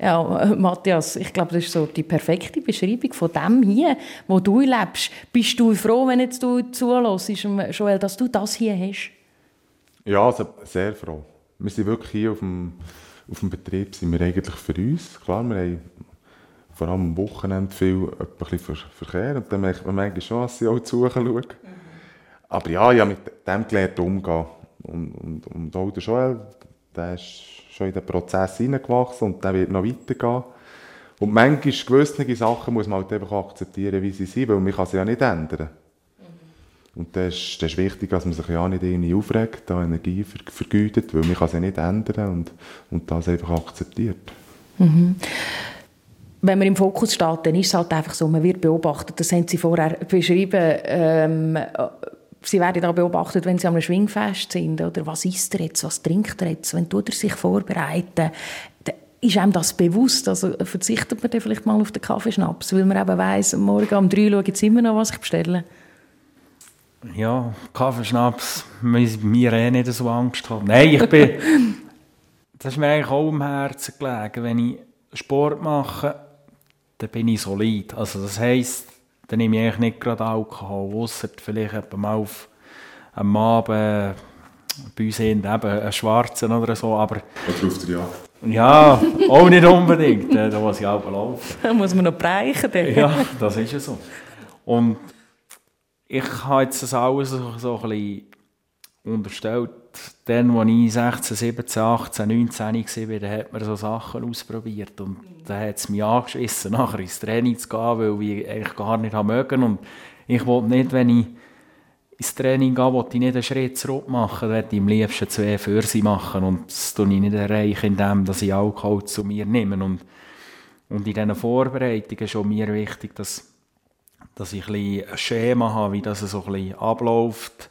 Ja, Matthias, ich glaube, das ist so die perfekte Beschreibung von dem hier, wo du lebst. Bist du froh, wenn jetzt du zulässt, Joel, dass du das hier hast? Ja, also sehr froh. Wir sind wirklich hier auf dem, auf dem Betrieb, sind wir eigentlich für uns. Klar, wir haben vor allem am Wochenende viel ein bisschen Verkehr und dann merkt man manchmal schon, dass sie auch zuschauen. Mhm. Aber ja, ich habe mit dem gelernt umgehen. Und, und, und auch der Joel, der ist schon in den Prozess hineingewachsen und der wird noch weitergehen. Und manchmal gewisse Sachen muss man halt einfach akzeptieren, wie sie sind, weil man kann sie ja nicht ändern. Mhm. Und das ist, das ist wichtig, dass man sich ja nicht irgendwie aufregt, da Energie vergütet, weil man kann sie nicht ändern und, und das einfach akzeptiert. Mhm. Wenn man im Fokus steht, dann ist es halt einfach so, man wird beobachtet. Das haben Sie vorher beschrieben. Ähm, Sie werden da beobachtet, wenn Sie am Schwingfest sind. Oder was isst er jetzt, was trinkt er jetzt? Wenn tut er sich vorbereiten, ist einem das bewusst? Also verzichtet man dann vielleicht mal auf den Kaffeeschnaps, weil man eben weiss, morgen um drei schaue ich immer noch, was ich bestelle? Ja, Kaffeeschnaps, mir eh nicht so Angst haben. Nein, ich bin... das ist mir eigentlich auch am Herzen gelegen. Wenn ich Sport mache, dann bin ich solid. Also das heisst, dann nehme ich eigentlich nicht gerade Alkohol, ausser vielleicht mal auf einem Abend bei uns eben einen schwarzen oder so, aber... Oder auf der Jagd. Ja, auch nicht unbedingt, da muss ich auch laufen. Da muss man noch bereichen. Ja, das ist ja so. Und ich habe jetzt das alles so, so ein bisschen unterstellt, dann, als ich 16, 17, 18, 19 war, da hat man so Sachen ausprobiert. Und da hat es mich angeschissen, nachher ins Training zu gehen, weil ich eigentlich gar nicht mögen. Und ich wollte nicht, wenn ich ins Training gehe, wollte ich nicht einen Schritt zurück machen, wollte ich am liebsten zwei für sie machen. Und das tue ich nicht erreichen, indem dass ich Alkohol zu mir nehme. Und, und in diesen Vorbereitungen ist schon mir wichtig, dass, dass ich ein, ein Schema habe, wie das so ein abläuft,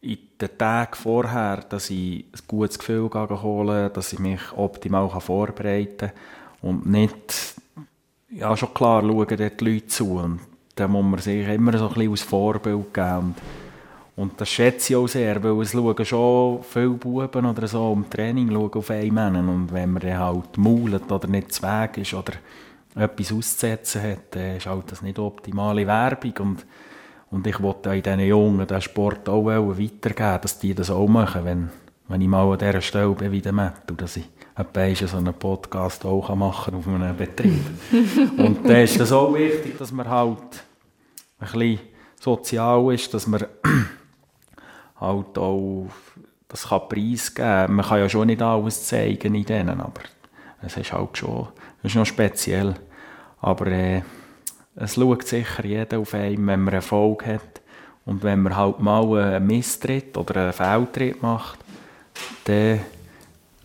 in den Tagen vorher, dass ich ein gutes Gefühl hole, dass ich mich optimal vorbereiten kann. Und nicht, ja schon klar, schauen dort die Leute zu. Und dann muss man sich immer so ein bisschen als Vorbild geben. Und, das schätze ich auch sehr, weil es schauen schon viele Buben oder so im Training schauen auf einen Mann und wenn man dann halt maulet oder nicht zu Weg ist oder etwas auszusetzen hat, dann ist halt das nicht optimale Werbung und und ich wollte in diesen Jungen den Sport auch weitergeben, dass die das auch machen, wenn, wenn ich mal an dieser Stelle bin wie der Matt, dass ich so einen Podcast auch machen kann auf einem Betrieb. und da ist es auch wichtig, dass man halt ein bisschen sozial ist, dass man halt auch das kann preisgeben kann. Man kann ja schon nicht alles zeigen in denen, aber es ist halt schon das ist noch speziell. Aber äh, es schaut sicher jeder auf einen, wenn man Erfolg hat. Und wenn man halt mal einen Misstritt oder einen Fehltritt macht, dann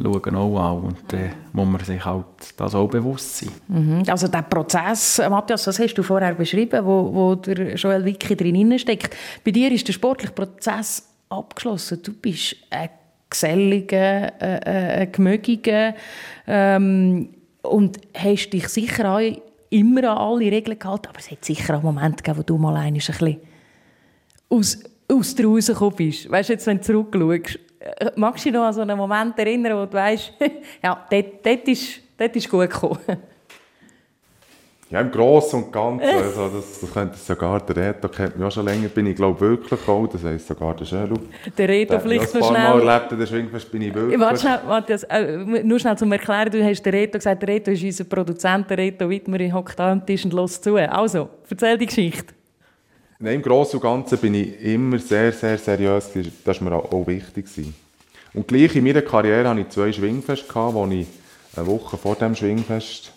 schauen auch an und dann muss man sich halt das auch bewusst sein. Mhm. Also der Prozess, Matthias, das hast du vorher beschrieben, wo, wo der Joel Wicki drin steckt. Bei dir ist der sportliche Prozess abgeschlossen. Du bist ein geselliger, äh, ein gemögiger ähm, und hast dich sicher auch immer an alle Regeln gehalten, aber es hat sicher auch Momente gegeben, wo du mal ein bisschen aus, aus der rausgekommen bist. Weißt du, jetzt, wenn du zurückschaust, äh, magst du dich noch an so einen Moment erinnern, wo du weißt, ja, dort, dort, ist, dort ist gut gekommen? Ja, im Großen und Ganzen. Also das, das könnte sogar der Reto kennt mich auch schon länger, bin ich glaube wirklich auch, das heisst sogar der Schelu. Der Reto vielleicht noch schnell. Ein paar Mal erlebt, der Schwingfest bin ich wirklich. Warte schnell, Matthias, äh, nur schnell zum Erklären, du hast der Reto gesagt, der Reto ist unser Produzent, der Reto Wittmer hockt da am Tisch und lässt zu. Also, erzähl die Geschichte. Nein, im Großen und Ganzen bin ich immer sehr, sehr seriös, das war mir auch, auch wichtig. Und gleich in meiner Karriere hatte ich zwei Schwingfeste, wo ich eine Woche vor dem Schwingfest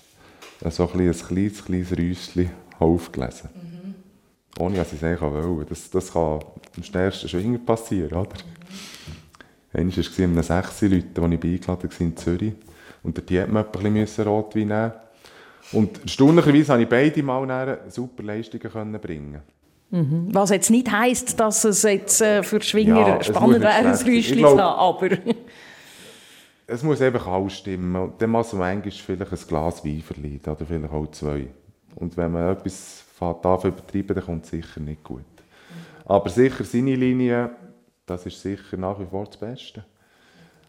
so ein, ein kleines, kleines Räuschen aufgelesen. Mhm. Ohne dass ich es eigentlich wollte. Das, das kann am schnellsten Schwingen passieren, oder? Mhm. Einmal war es in einem 6 Leuten, die ich eingeladen war in Zürich. Und dort musste man bisschen Rotwein nehmen. Und erstaunlicherweise konnte ich beide Mal super Leistungen bringen. Mhm. Was jetzt nicht heisst, dass es jetzt äh, für Schwinger ja, spannend wäre, ein Räuschen zu haben, aber es muss einfach alles stimmen. dann muss man manchmal vielleicht ein Glas Wein verlieren oder vielleicht auch zwei. Und wenn man etwas darf übertreiben, dann kommt es sicher nicht gut. Aber sicher seine Linie, das ist sicher nach wie vor das Beste.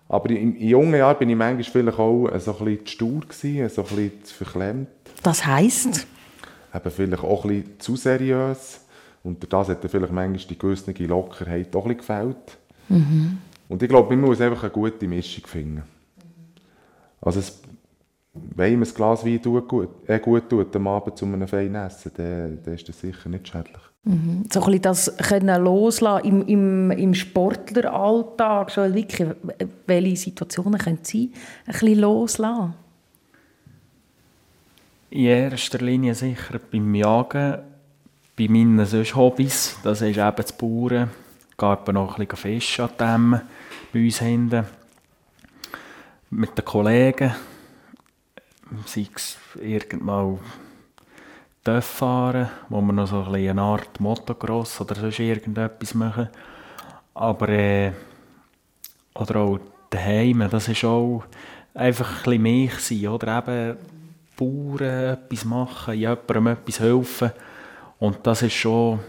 Aber in, in jungen Jahren bin ich manchmal vielleicht auch so ein bisschen zu stur gewesen, so ein bisschen zu verklemmt. Das heisst? Eben vielleicht auch ein bisschen zu seriös. Und das hat dann vielleicht manchmal die gewisse Lockerheit auch ein bisschen gefällt. Mhm. Und ich glaube, man muss einfach eine gute Mischung finden. Also es, wenn ihm ein Glas Wein tut, gut, äh, gut tut am Abend zu einem feinen Essen, dann, dann ist das sicher nicht schädlich. Mhm. So ein bisschen das können loslassen im, im, im Sportleralltag, schon wirklich, welche Situationen können Sie ein bisschen loslassen? In erster Linie sicher beim Jagen, bei meinen sonst Hobbys, das ist eben das Bauern, gehe noch ein bisschen Fisch an Dämmen bei uns hinten. Mit den Kollegen, sei es irgendwann Töff fahren, wo wir noch so ein eine Art Motocross oder sonst irgendetwas machen. Aber äh, oder auch daheim, das ist auch einfach ein bisschen mich sein, oder eben Bauern etwas machen, jemandem etwas helfen. Und das ist schon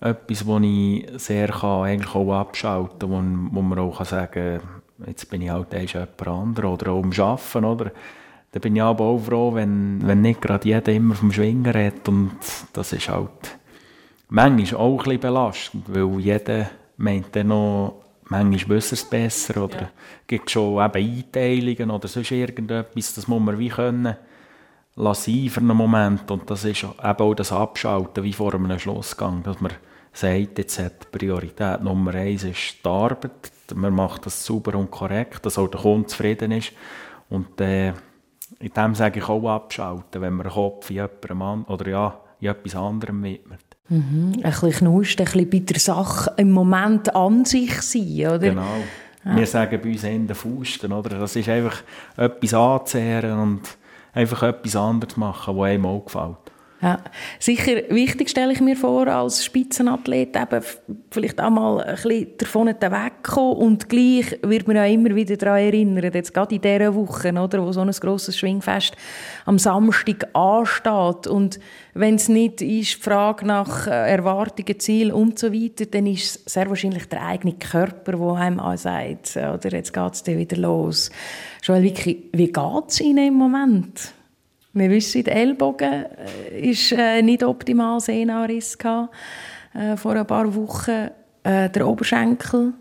etwas, wo ich sehr kann, eigentlich auch abschalten kann, wo, wo man auch kann sagen kann, jetzt bin ich halt jemand anderer oder auch am Arbeiten, oder? Da bin ich aber auch froh, wenn, wenn nicht gerade jeder immer vom Schwingen redet und das ist halt manchmal auch ein bisschen belastend, weil jeder meint dann noch, manchmal wissen es besser oder ja. gibt schon eben Einteilungen oder sonst irgendetwas, das muss man wie können lassen für einen Moment und das ist eben auch das Abschalten wie vor einem Schlussgang, dass man sagt, jetzt hat Priorität Nummer eins ist die Arbeit, man macht das sauber und korrekt, dass auch der Kunde zufrieden ist und äh, in dem sage ich auch abschalten, wenn man den Kopf in jemandem oder ja, in etwas anderem widmet. Mhm. Ein bisschen knust, ein bisschen bei der Sache im Moment an sich sein, oder? Genau. Ja. Wir sagen bei uns in den Fusten, oder? Das ist einfach etwas anzuzehren und einfach etwas anderes machen, was einem auch gefällt. Ja, sicher wichtig stelle ich mir vor, als Spitzenathlet eben vielleicht auch mal ein bisschen davon wegkommen und gleich wird man ja immer wieder daran erinnern, jetzt gerade in dieser Woche, oder, wo so ein grosses Schwingfest am Samstag ansteht und wenn es nicht ist, die Frage nach äh, Erwartungen, Ziel und so weiter, dann ist es sehr wahrscheinlich der eigene Körper, der einem auch sagt, oder jetzt geht es wieder los. Joel, wie geht es Ihnen im Moment? Wir wissen, der Ellbogen äh, ist äh, nicht optimal Sehnenriss äh, vor ein paar Wochen, äh, der Oberschenkel.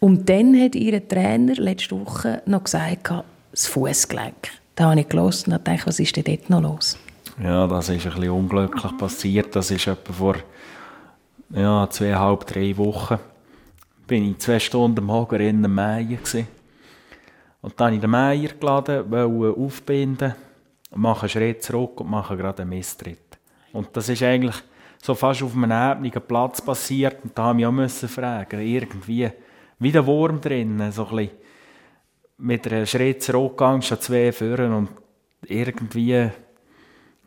Und dann hat ihr Trainer letzte Woche noch gesagt, das Fußgelenk. Da habe ich gelesen und dachte, was ist denn dort noch los? Ja, das ist ein bisschen unglücklich passiert. Das ist etwa vor ja, zweieinhalb, drei Wochen. Bin ich zwei Stunden am Hager in der Meier. Und dann habe ich den Meier geladen, wollte aufbinden mache einen Schritt zurück und mache gerade einen Misstritt. Und das ist eigentlich so fast auf einem ebenigen Platz passiert und da habe ich auch müssen fragen, irgendwie wie der Wurm drin, so ein bisschen mit einem Schritt zurückgegangen, schon zwei führen und irgendwie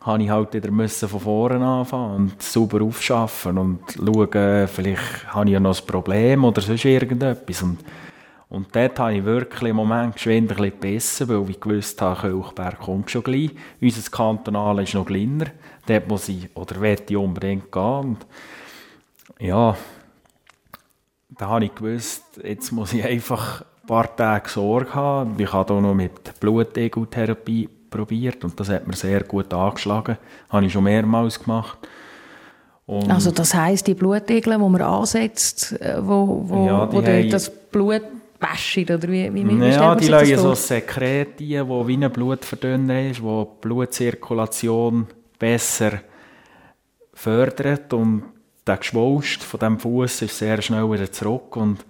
habe ich halt wieder müssen von vorne anfangen und sauber aufschaffen und schauen, vielleicht habe ich ja noch ein Problem oder sonst irgendetwas. Und und dort habe ich wirklich im Moment geschwind ein bisschen besser, weil ich gewusst habe, Kölchberg kommt schon gleich. Unser Kantonal ist noch kleiner. Dort muss ich, oder werde ich unbedingt gehen. Und ja, da habe ich gewusst, jetzt muss ich einfach ein paar Tage Sorge haben. Ich habe hier noch mit Blutegel-Therapie probiert und das hat mir sehr gut angeschlagen. Das habe ich schon mehrmals gemacht. Und also das heisst, die Blutegel, die man ansetzt, äh, wo, wo, ja, wo das Blut waschen oder wie, wie, wie Ja, die lassen so Sekret ein, wo wie ein Blutverdünner ist, wo die Blutzirkulation besser fördert und der Geschwulst von dem Fuß ist sehr schnell wieder zurück und,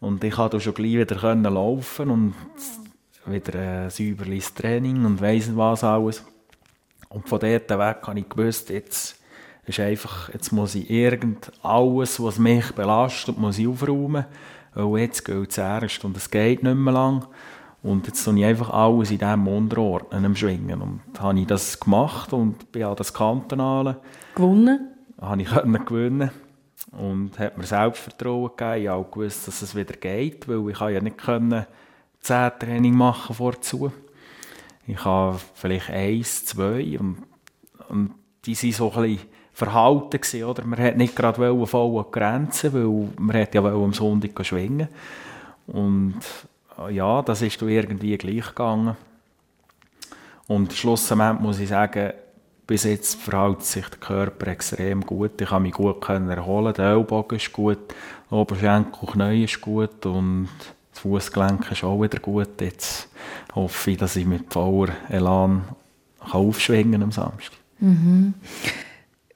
und ich konnte schon gleich wieder können laufen und wieder ein säuberliches Training und weiss nicht was alles. Und von dort weg habe ich gewusst, jetzt ist einfach, jetzt muss ich irgend alles, was mich belastet, muss ich aufräumen oh, jetzt geht es erst und es geht nicht mehr lang. Und jetzt tue ich einfach alles in diesem Unterordnen am Schwingen. Und habe ich das gemacht und bin an das Kantonale. Gewonnen? Habe ich gewinnen und hat mir Selbstvertrauen gegeben. Ich habe auch gewusst, dass es wieder geht, weil ich ja nicht können zehn Training machen vorzu. Ich habe vielleicht eins, zwei und, und die sind so ein bisschen Verhalten gewesen, oder? Man hat nicht gerade voll Grenzen, weil man hat ja am Sonntag schwingen und äh, ja, das ist irgendwie gleich gegangen. Und schlussendlich muss ich sagen, bis jetzt verhält sich der Körper extrem gut. Ich kann mich gut erholen. Der Ellbogen ist gut, der Oberschenkel, Knie ist gut und das Fußgelenk ist auch wieder gut. Jetzt hoffe ich, dass ich mit voller Elan aufschwingen am Samstag. Mhm.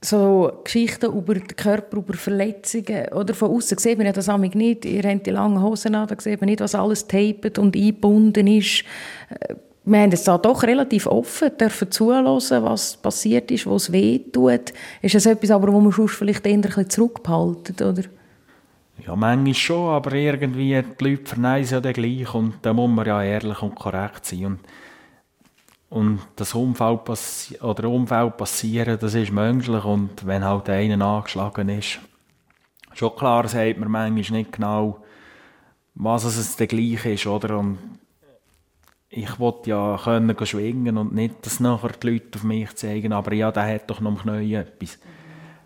So Geschichten über den Körper, über Verletzungen, oder von außen sieht man ja das nicht. Ihr habt die langen Hosen an, da sieht man nicht, was alles tapet und eingebunden ist. Äh, wir haben es da doch relativ offen, dürfen zuhören, was passiert ist, was weh tut. Ist das etwas, aber wo man sonst vielleicht eher ein zurückbehalten, oder? Ja, manchmal schon, aber irgendwie, die Leute verneisen ja gleich und da muss man ja ehrlich und korrekt sein. Und, und das Unfall passi oder Unfall passieren, das ist menschlich und wenn halt einer angeschlagen ist, schon klar sagt man manchmal nicht genau, was es denn gleich ist, oder? Und ich wollte ja können schwingen und nicht, dass nachher die Leute auf mich zeigen, aber ja, der hat doch noch am Knie etwas.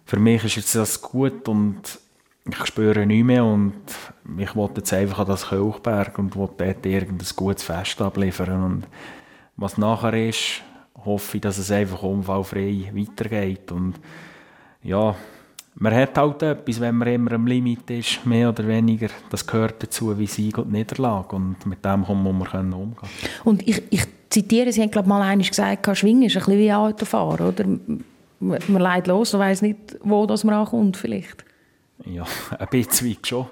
Für mich ist jetzt das gut und ich spüre nichts mehr und ich wollte jetzt einfach an das Kölchberg und wollte dort irgendein gutes Fest abliefern und was nachher ist, hoffe ich, dass es einfach unfallfrei weitergeht und ja, man hat halt etwas, wenn man immer am Limit ist, mehr oder weniger, das gehört dazu wie Sieg und Niederlage und mit dem muss man umgehen Und ich, ich zitiere, Sie haben glaube mal einmal gesagt, Schwingen ist ein bisschen wie Autofahren, oder? Man, leidet los und weiss nicht, wo das man ankommt vielleicht. Ja, ein bisschen weit schon.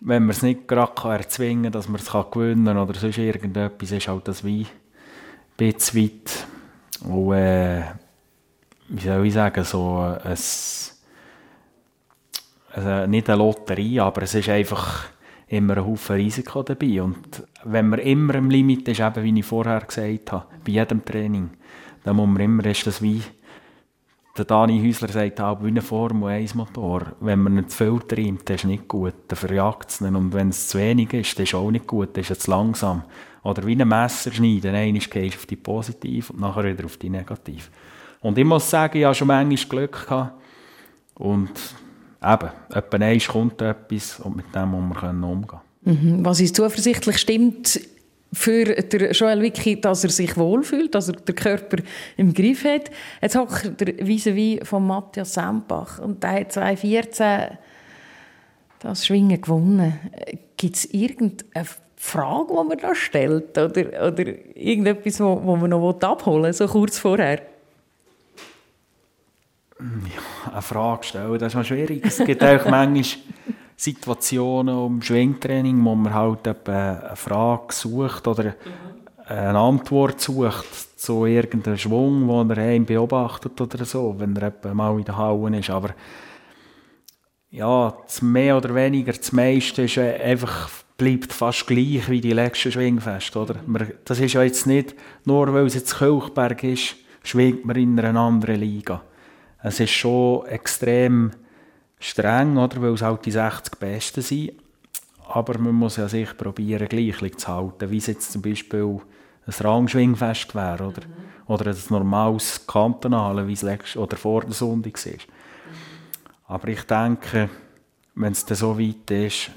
Wenn man es nicht gerade erzwingen kann, dass man es gewinnen kann oder sonst irgendetwas, ist halt das wie bisschen weit. Äh, wie soll ich sagen, so ein also nicht eine Lotterie, aber es ist einfach immer ein Haufen Risiko dabei. Und wenn man immer im Limit ist, eben wie ich vorher gesagt habe, bei jedem Training, dann muss man immer, ist das wie, der Dani Häusler sagt auch, wie ein Formel 1 Motor. Wenn man nicht zu viel treibt, ist es nicht gut, dann verjagt es ihn. Und wenn es zu wenig ist, dann ist es auch nicht gut, dann ist es zu langsam. Oder wie ein Messer schneiden, einmal gehst du auf die positiv und nachher wieder auf die negativ. Und ich muss sagen, ich habe schon manchmal Glück gehabt. Und eben, etwa eins kommt etwas und mit dem muss man umgehen mhm. Was ist zuversichtlich stimmt für Joel Wicki, dass er sich wohlfühlt, dass er den Körper im Griff hat. Jetzt hockt der vis von Matthias Sempach und der hat 2014 das Schwingen gewonnen. Gibt es irgendeine Frage, die man da stellt oder, oder irgendetwas, wo, man noch abholen will, so kurz vorher? Ja, eine Frage stellen, das ist mal schwierig. Es gibt auch manchmal Situationen im Schwingtraining, wo man halt eine Frage sucht oder eine Antwort sucht zu irgendeinem Schwung, den er einen beobachtet oder so, wenn er mal in der Halle ist. Aber ja, das mehr oder weniger, das meiste ist einfach, bleibt fast gleich wie die letzten Schwingfeste. Oder? Das ist ja jetzt nicht, nur weil es jetzt Kölchberg ist, schwingt man in einer anderen Liga es ist schon extrem streng, oder? weil es halt die 60 Besten sind. Aber man muss ja sich probieren, gleich zu halten, wie es jetzt zum Beispiel ein Rangschwingfest wäre oder, mhm. oder ein normales Kantonale, wie es letztes oder vor der Sonntag ist. Aber ich denke, wenn es dann so weit ist,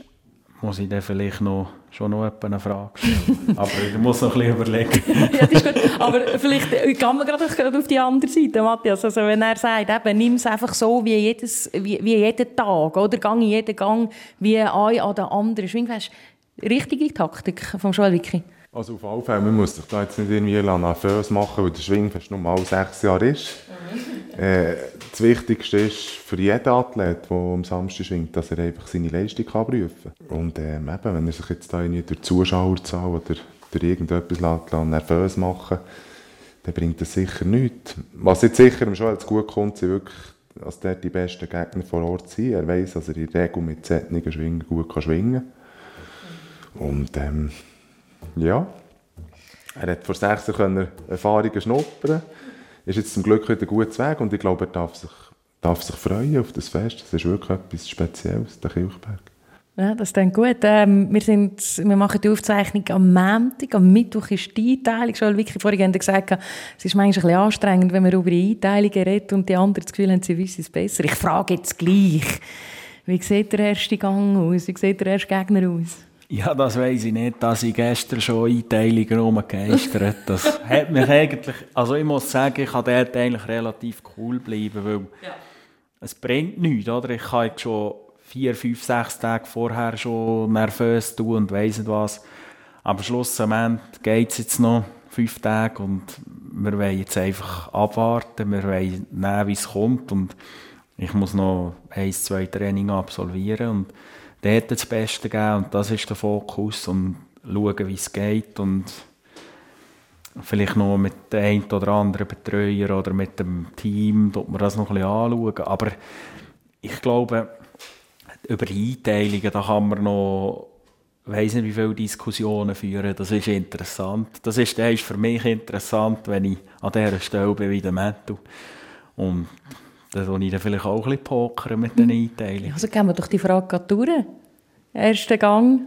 muss ich dann vielleicht noch schon noch eine Frage stellen. Aber ich muss noch ein bisschen überlegen. ja, das ist gut. Aber vielleicht äh, kann man gerade auf die andere Seite, Matthias. Also wenn er sagt, eben, nimm es einfach so wie, jedes, wie, wie jeden Tag, oder gang jeden Gang wie ein an den anderen Schwingfest. Richtige Taktik vom Joel Wicki. Also auf alle Fälle, man muss sich da jetzt nicht irgendwie nervös machen, weil der Schwingfest nur mal sechs Jahre ist. Mhm. Äh, das Wichtigste ist für jeden Athlet, der am Samstag schwingt, dass er einfach seine Leistung kann prüfen kann. Und ähm, eben, wenn er sich jetzt da irgendwie durch Zuschauerzahl oder durch irgendetwas nervös machen dann bringt das sicher nichts. Was jetzt sicher schon als gut kommt, sind wirklich, dass der die besten Gegner vor Ort sind. Er weiß, dass er in der Regel mit solchen Schwingen gut kann schwingen kann. Und ähm, ja, er hat vor sechs Jahren Erfahrungen schnuppern ist jetzt zum Glück wieder gut Weg und ich glaube, er darf sich, darf sich freuen auf das Fest. Das ist wirklich etwas Spezielles, der Kirchberg. Ja, das klingt gut. Ähm, wir, sind, wir machen die Aufzeichnung am Montag, am Mittwoch ist die Einteilung. Schon vorhin gesagt, es ist manchmal ein bisschen anstrengend, wenn man über die Einteilungen redet und die anderen das Gefühl haben, sie wissen es besser. Ich frage jetzt gleich. Wie sieht der erste Gang aus? Wie sieht der erste Gegner aus? Ja, das weiß ich nicht, dass ich gestern schon Einteilungen rumgegeistert Das hat mich eigentlich, also ich muss sagen, ich kann dort eigentlich relativ cool bleiben, weil ja. es bringt nichts, oder? Ich kann jetzt schon vier, fünf, sechs Tage vorher schon nervös tun und weiss nicht was. Aber schlussendlich geht es jetzt noch fünf Tage und wir wollen jetzt einfach abwarten, wir wollen nehmen, wie es kommt und ich muss noch ein, zwei Training absolvieren und dort das Beste geben und das ist der Fokus und schauen, wie es geht und vielleicht noch mit dem einen oder anderen Betreuer oder mit dem Team tut man das noch ein bisschen anschauen, aber ich glaube, über Einteilungen, da kann man noch ich weiß nicht, wie viele Diskussionen führen. Das ist interessant. Das ist, das ist für mich interessant, wenn ich an dieser Stelle bin wie der Metal. Und da tue ich dann vielleicht auch ein bisschen pokern mit den Einteilungen. Also gehen wir doch die Frage durch. Erster Gang,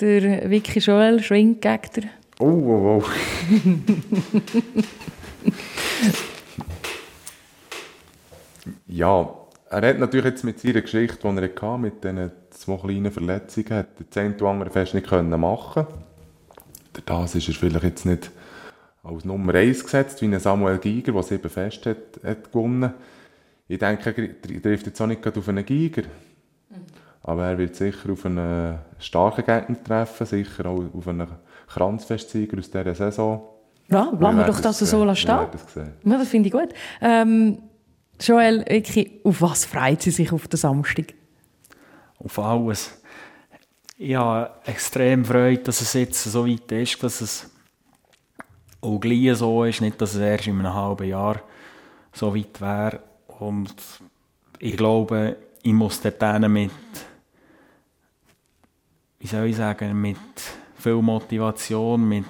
der Vicky Joel schwingt gegen den. Oh, oh, oh. ja, er hat natürlich jetzt mit seiner Geschichte, die er hatte, mit diesen zwei kleinen Verletzungen, hat das eine oder andere fest nicht können machen Das ist er vielleicht jetzt nicht als Nummer 1 gesetzt, wie ein Samuel Giger, der sieben Fest hat, hat gewonnen. Ich denke, er trifft jetzt auch nicht auf einen Giger. Aber er wird sicher auf einen starken Gegner treffen, sicher auch auf einen Kranzfestsieger aus dieser Saison. Ja, lassen wir doch das so stehen. Ja, das finde ich gut. Ähm, Joel, wirklich, auf was freut sie sich auf den Samstag? Auf alles. Ich habe extrem Freude, dass es jetzt so weit ist, dass es auch gleich so ist, nicht, dass es erst in einem halben Jahr so weit wäre. Und ich glaube, ich muss dort mit, wie soll ich sagen, mit viel Motivation, mit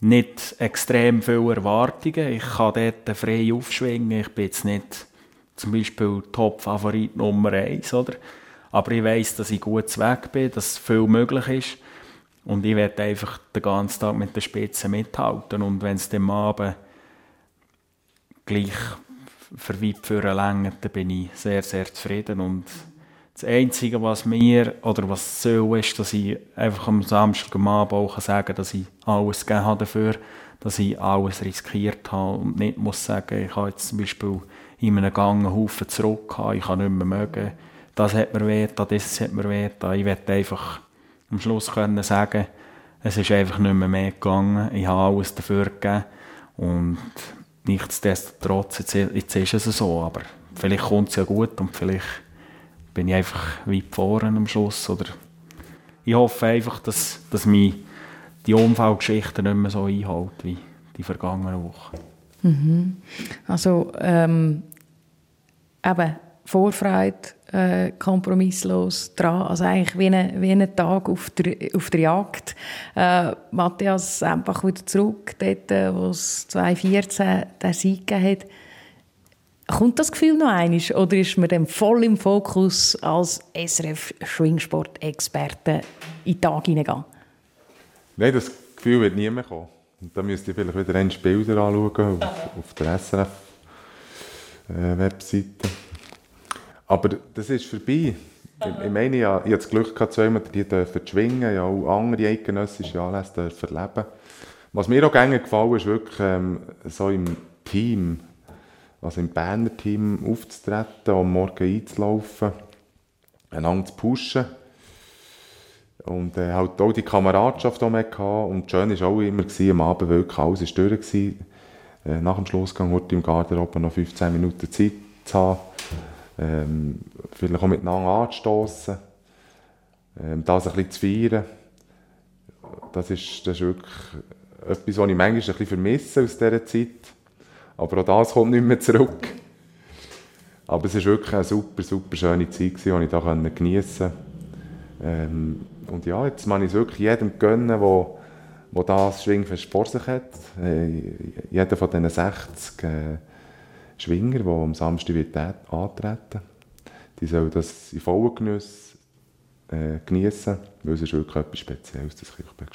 nicht extrem viele Erwartungen. Ich kann dort frei aufschwingen. Ich bin jetzt nicht zum Beispiel Top-Favorit Nummer 1, oder? Aber ich weiß, dass ich gut weg bin, dass viel möglich ist. Und ich werde einfach den ganzen Tag mit der Spitze mithalten. Und wenn es dem Abend gleich für weit führen längert, bin ich sehr, sehr zufrieden. Und das Einzige, was mir oder was so ist, dass ich einfach am Samstagabend auch sagen kann, dass ich alles gegeben habe dafür, dass ich alles riskiert habe und nicht muss sagen, ich habe jetzt zum Beispiel in einem Gang einen Haufen zurück, ich kann nicht mehr mögen, das hat mir weh, das hat mir weh. Ich werde einfach am Schluss können sagen, es ist einfach nicht mehr, mehr gegangen, ich habe alles dafür gegeben und nichtsdestotrotz, jetzt, jetzt ist es so, aber vielleicht kommt es ja gut und vielleicht bin ich einfach weit vorne am Schluss. Oder ich hoffe einfach, dass, dass mich die Unfallgeschichte nicht mehr so einhält wie die vergangenen Wochen. Mhm. Also ähm, eben Vorfreude, äh, kompromisslos dran, also eigentlich wie ein, wie ein Tag auf der, auf der Jagd. Äh, Matthias einfach wieder zurück, dort, äh, wo es 2014 den Sieg gegeben hat. Kommt das Gefühl noch einmal oder ist man dann voll im Fokus als SRF Schwingsport-Experte in den Tag hineingehen? Nein, das Gefühl wird nie mehr kommen. Und da müsst ihr vielleicht wieder ein Bilder anschauen auf, auf der SRF-Webseite. Aber das ist vorbei. Ich, ich meine, ich, ich hatte das Glück, gehabt, zweimal die dürfen schwingen, ja auch andere eidgenössische Anlässe dürfen erleben. Was mir auch gerne gefallen ist, wirklich ähm, so im Team also im Berner Team aufzutreten, am Morgen einzulaufen, einander zu pushen. Und äh, halt auch die Kameradschaft, die hatten. Und schön war auch immer, gewesen, am Abend wirklich alles war durch. Gewesen. Äh, nach dem Schlussgang wurde im Garderobe noch 15 Minuten Zeit zu haben. Ähm, vielleicht auch miteinander anzustossen. Ähm, das ein bisschen zu feiern. Das ist, das ist wirklich etwas, was ich manchmal ein bisschen vermisse aus dieser Zeit. Aber auch das kommt nicht mehr zurück. Aber es war wirklich eine super, super schöne Zeit, die ich hier geniessen konnte. Ähm, und ja, jetzt kann ich es wirklich jedem gönnen, der wo das Schwingfest vor sich hat. Äh, jeder von diesen 60 äh, Schwinger, die am Samstag wird antreten die sollen das in vollen Genuss äh, genießen, weil es ist wirklich etwas Spezielles, das Kirchberg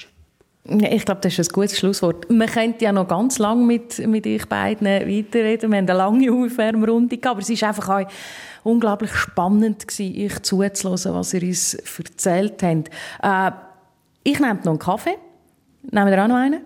ich glaube, das ist ein gutes Schlusswort. Man könnte ja noch ganz lange mit, mit euch beiden weiterreden. Wir haben eine lange Aufwärmrunde gehabt, aber es war einfach auch unglaublich spannend, gewesen, euch zuzuhören, was ihr uns erzählt habt. Äh, ich nehme noch einen Kaffee. Nehmen wir auch noch einen?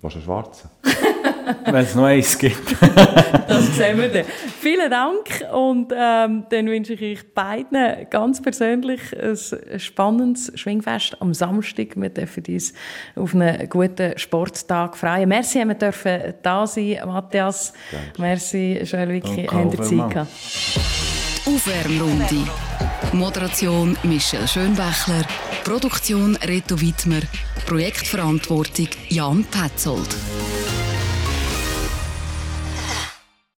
Was ist ein schwarzen? Wenn es noch eins gibt. das sehen wir dann. Vielen Dank und ähm, dann wünsche ich euch beiden ganz persönlich ein spannendes Schwingfest am Samstag. Wir dürfen uns auf einen guten Sporttag freuen. Merci, haben wir dürfen da sein, Matthias. Danke. Merci, Vicky, haben ihr Zeit gehabt. Aufwärmrunde. Moderation Michel Schönbächler, Produktion Reto Wittmer, Projektverantwortung Jan Petzold.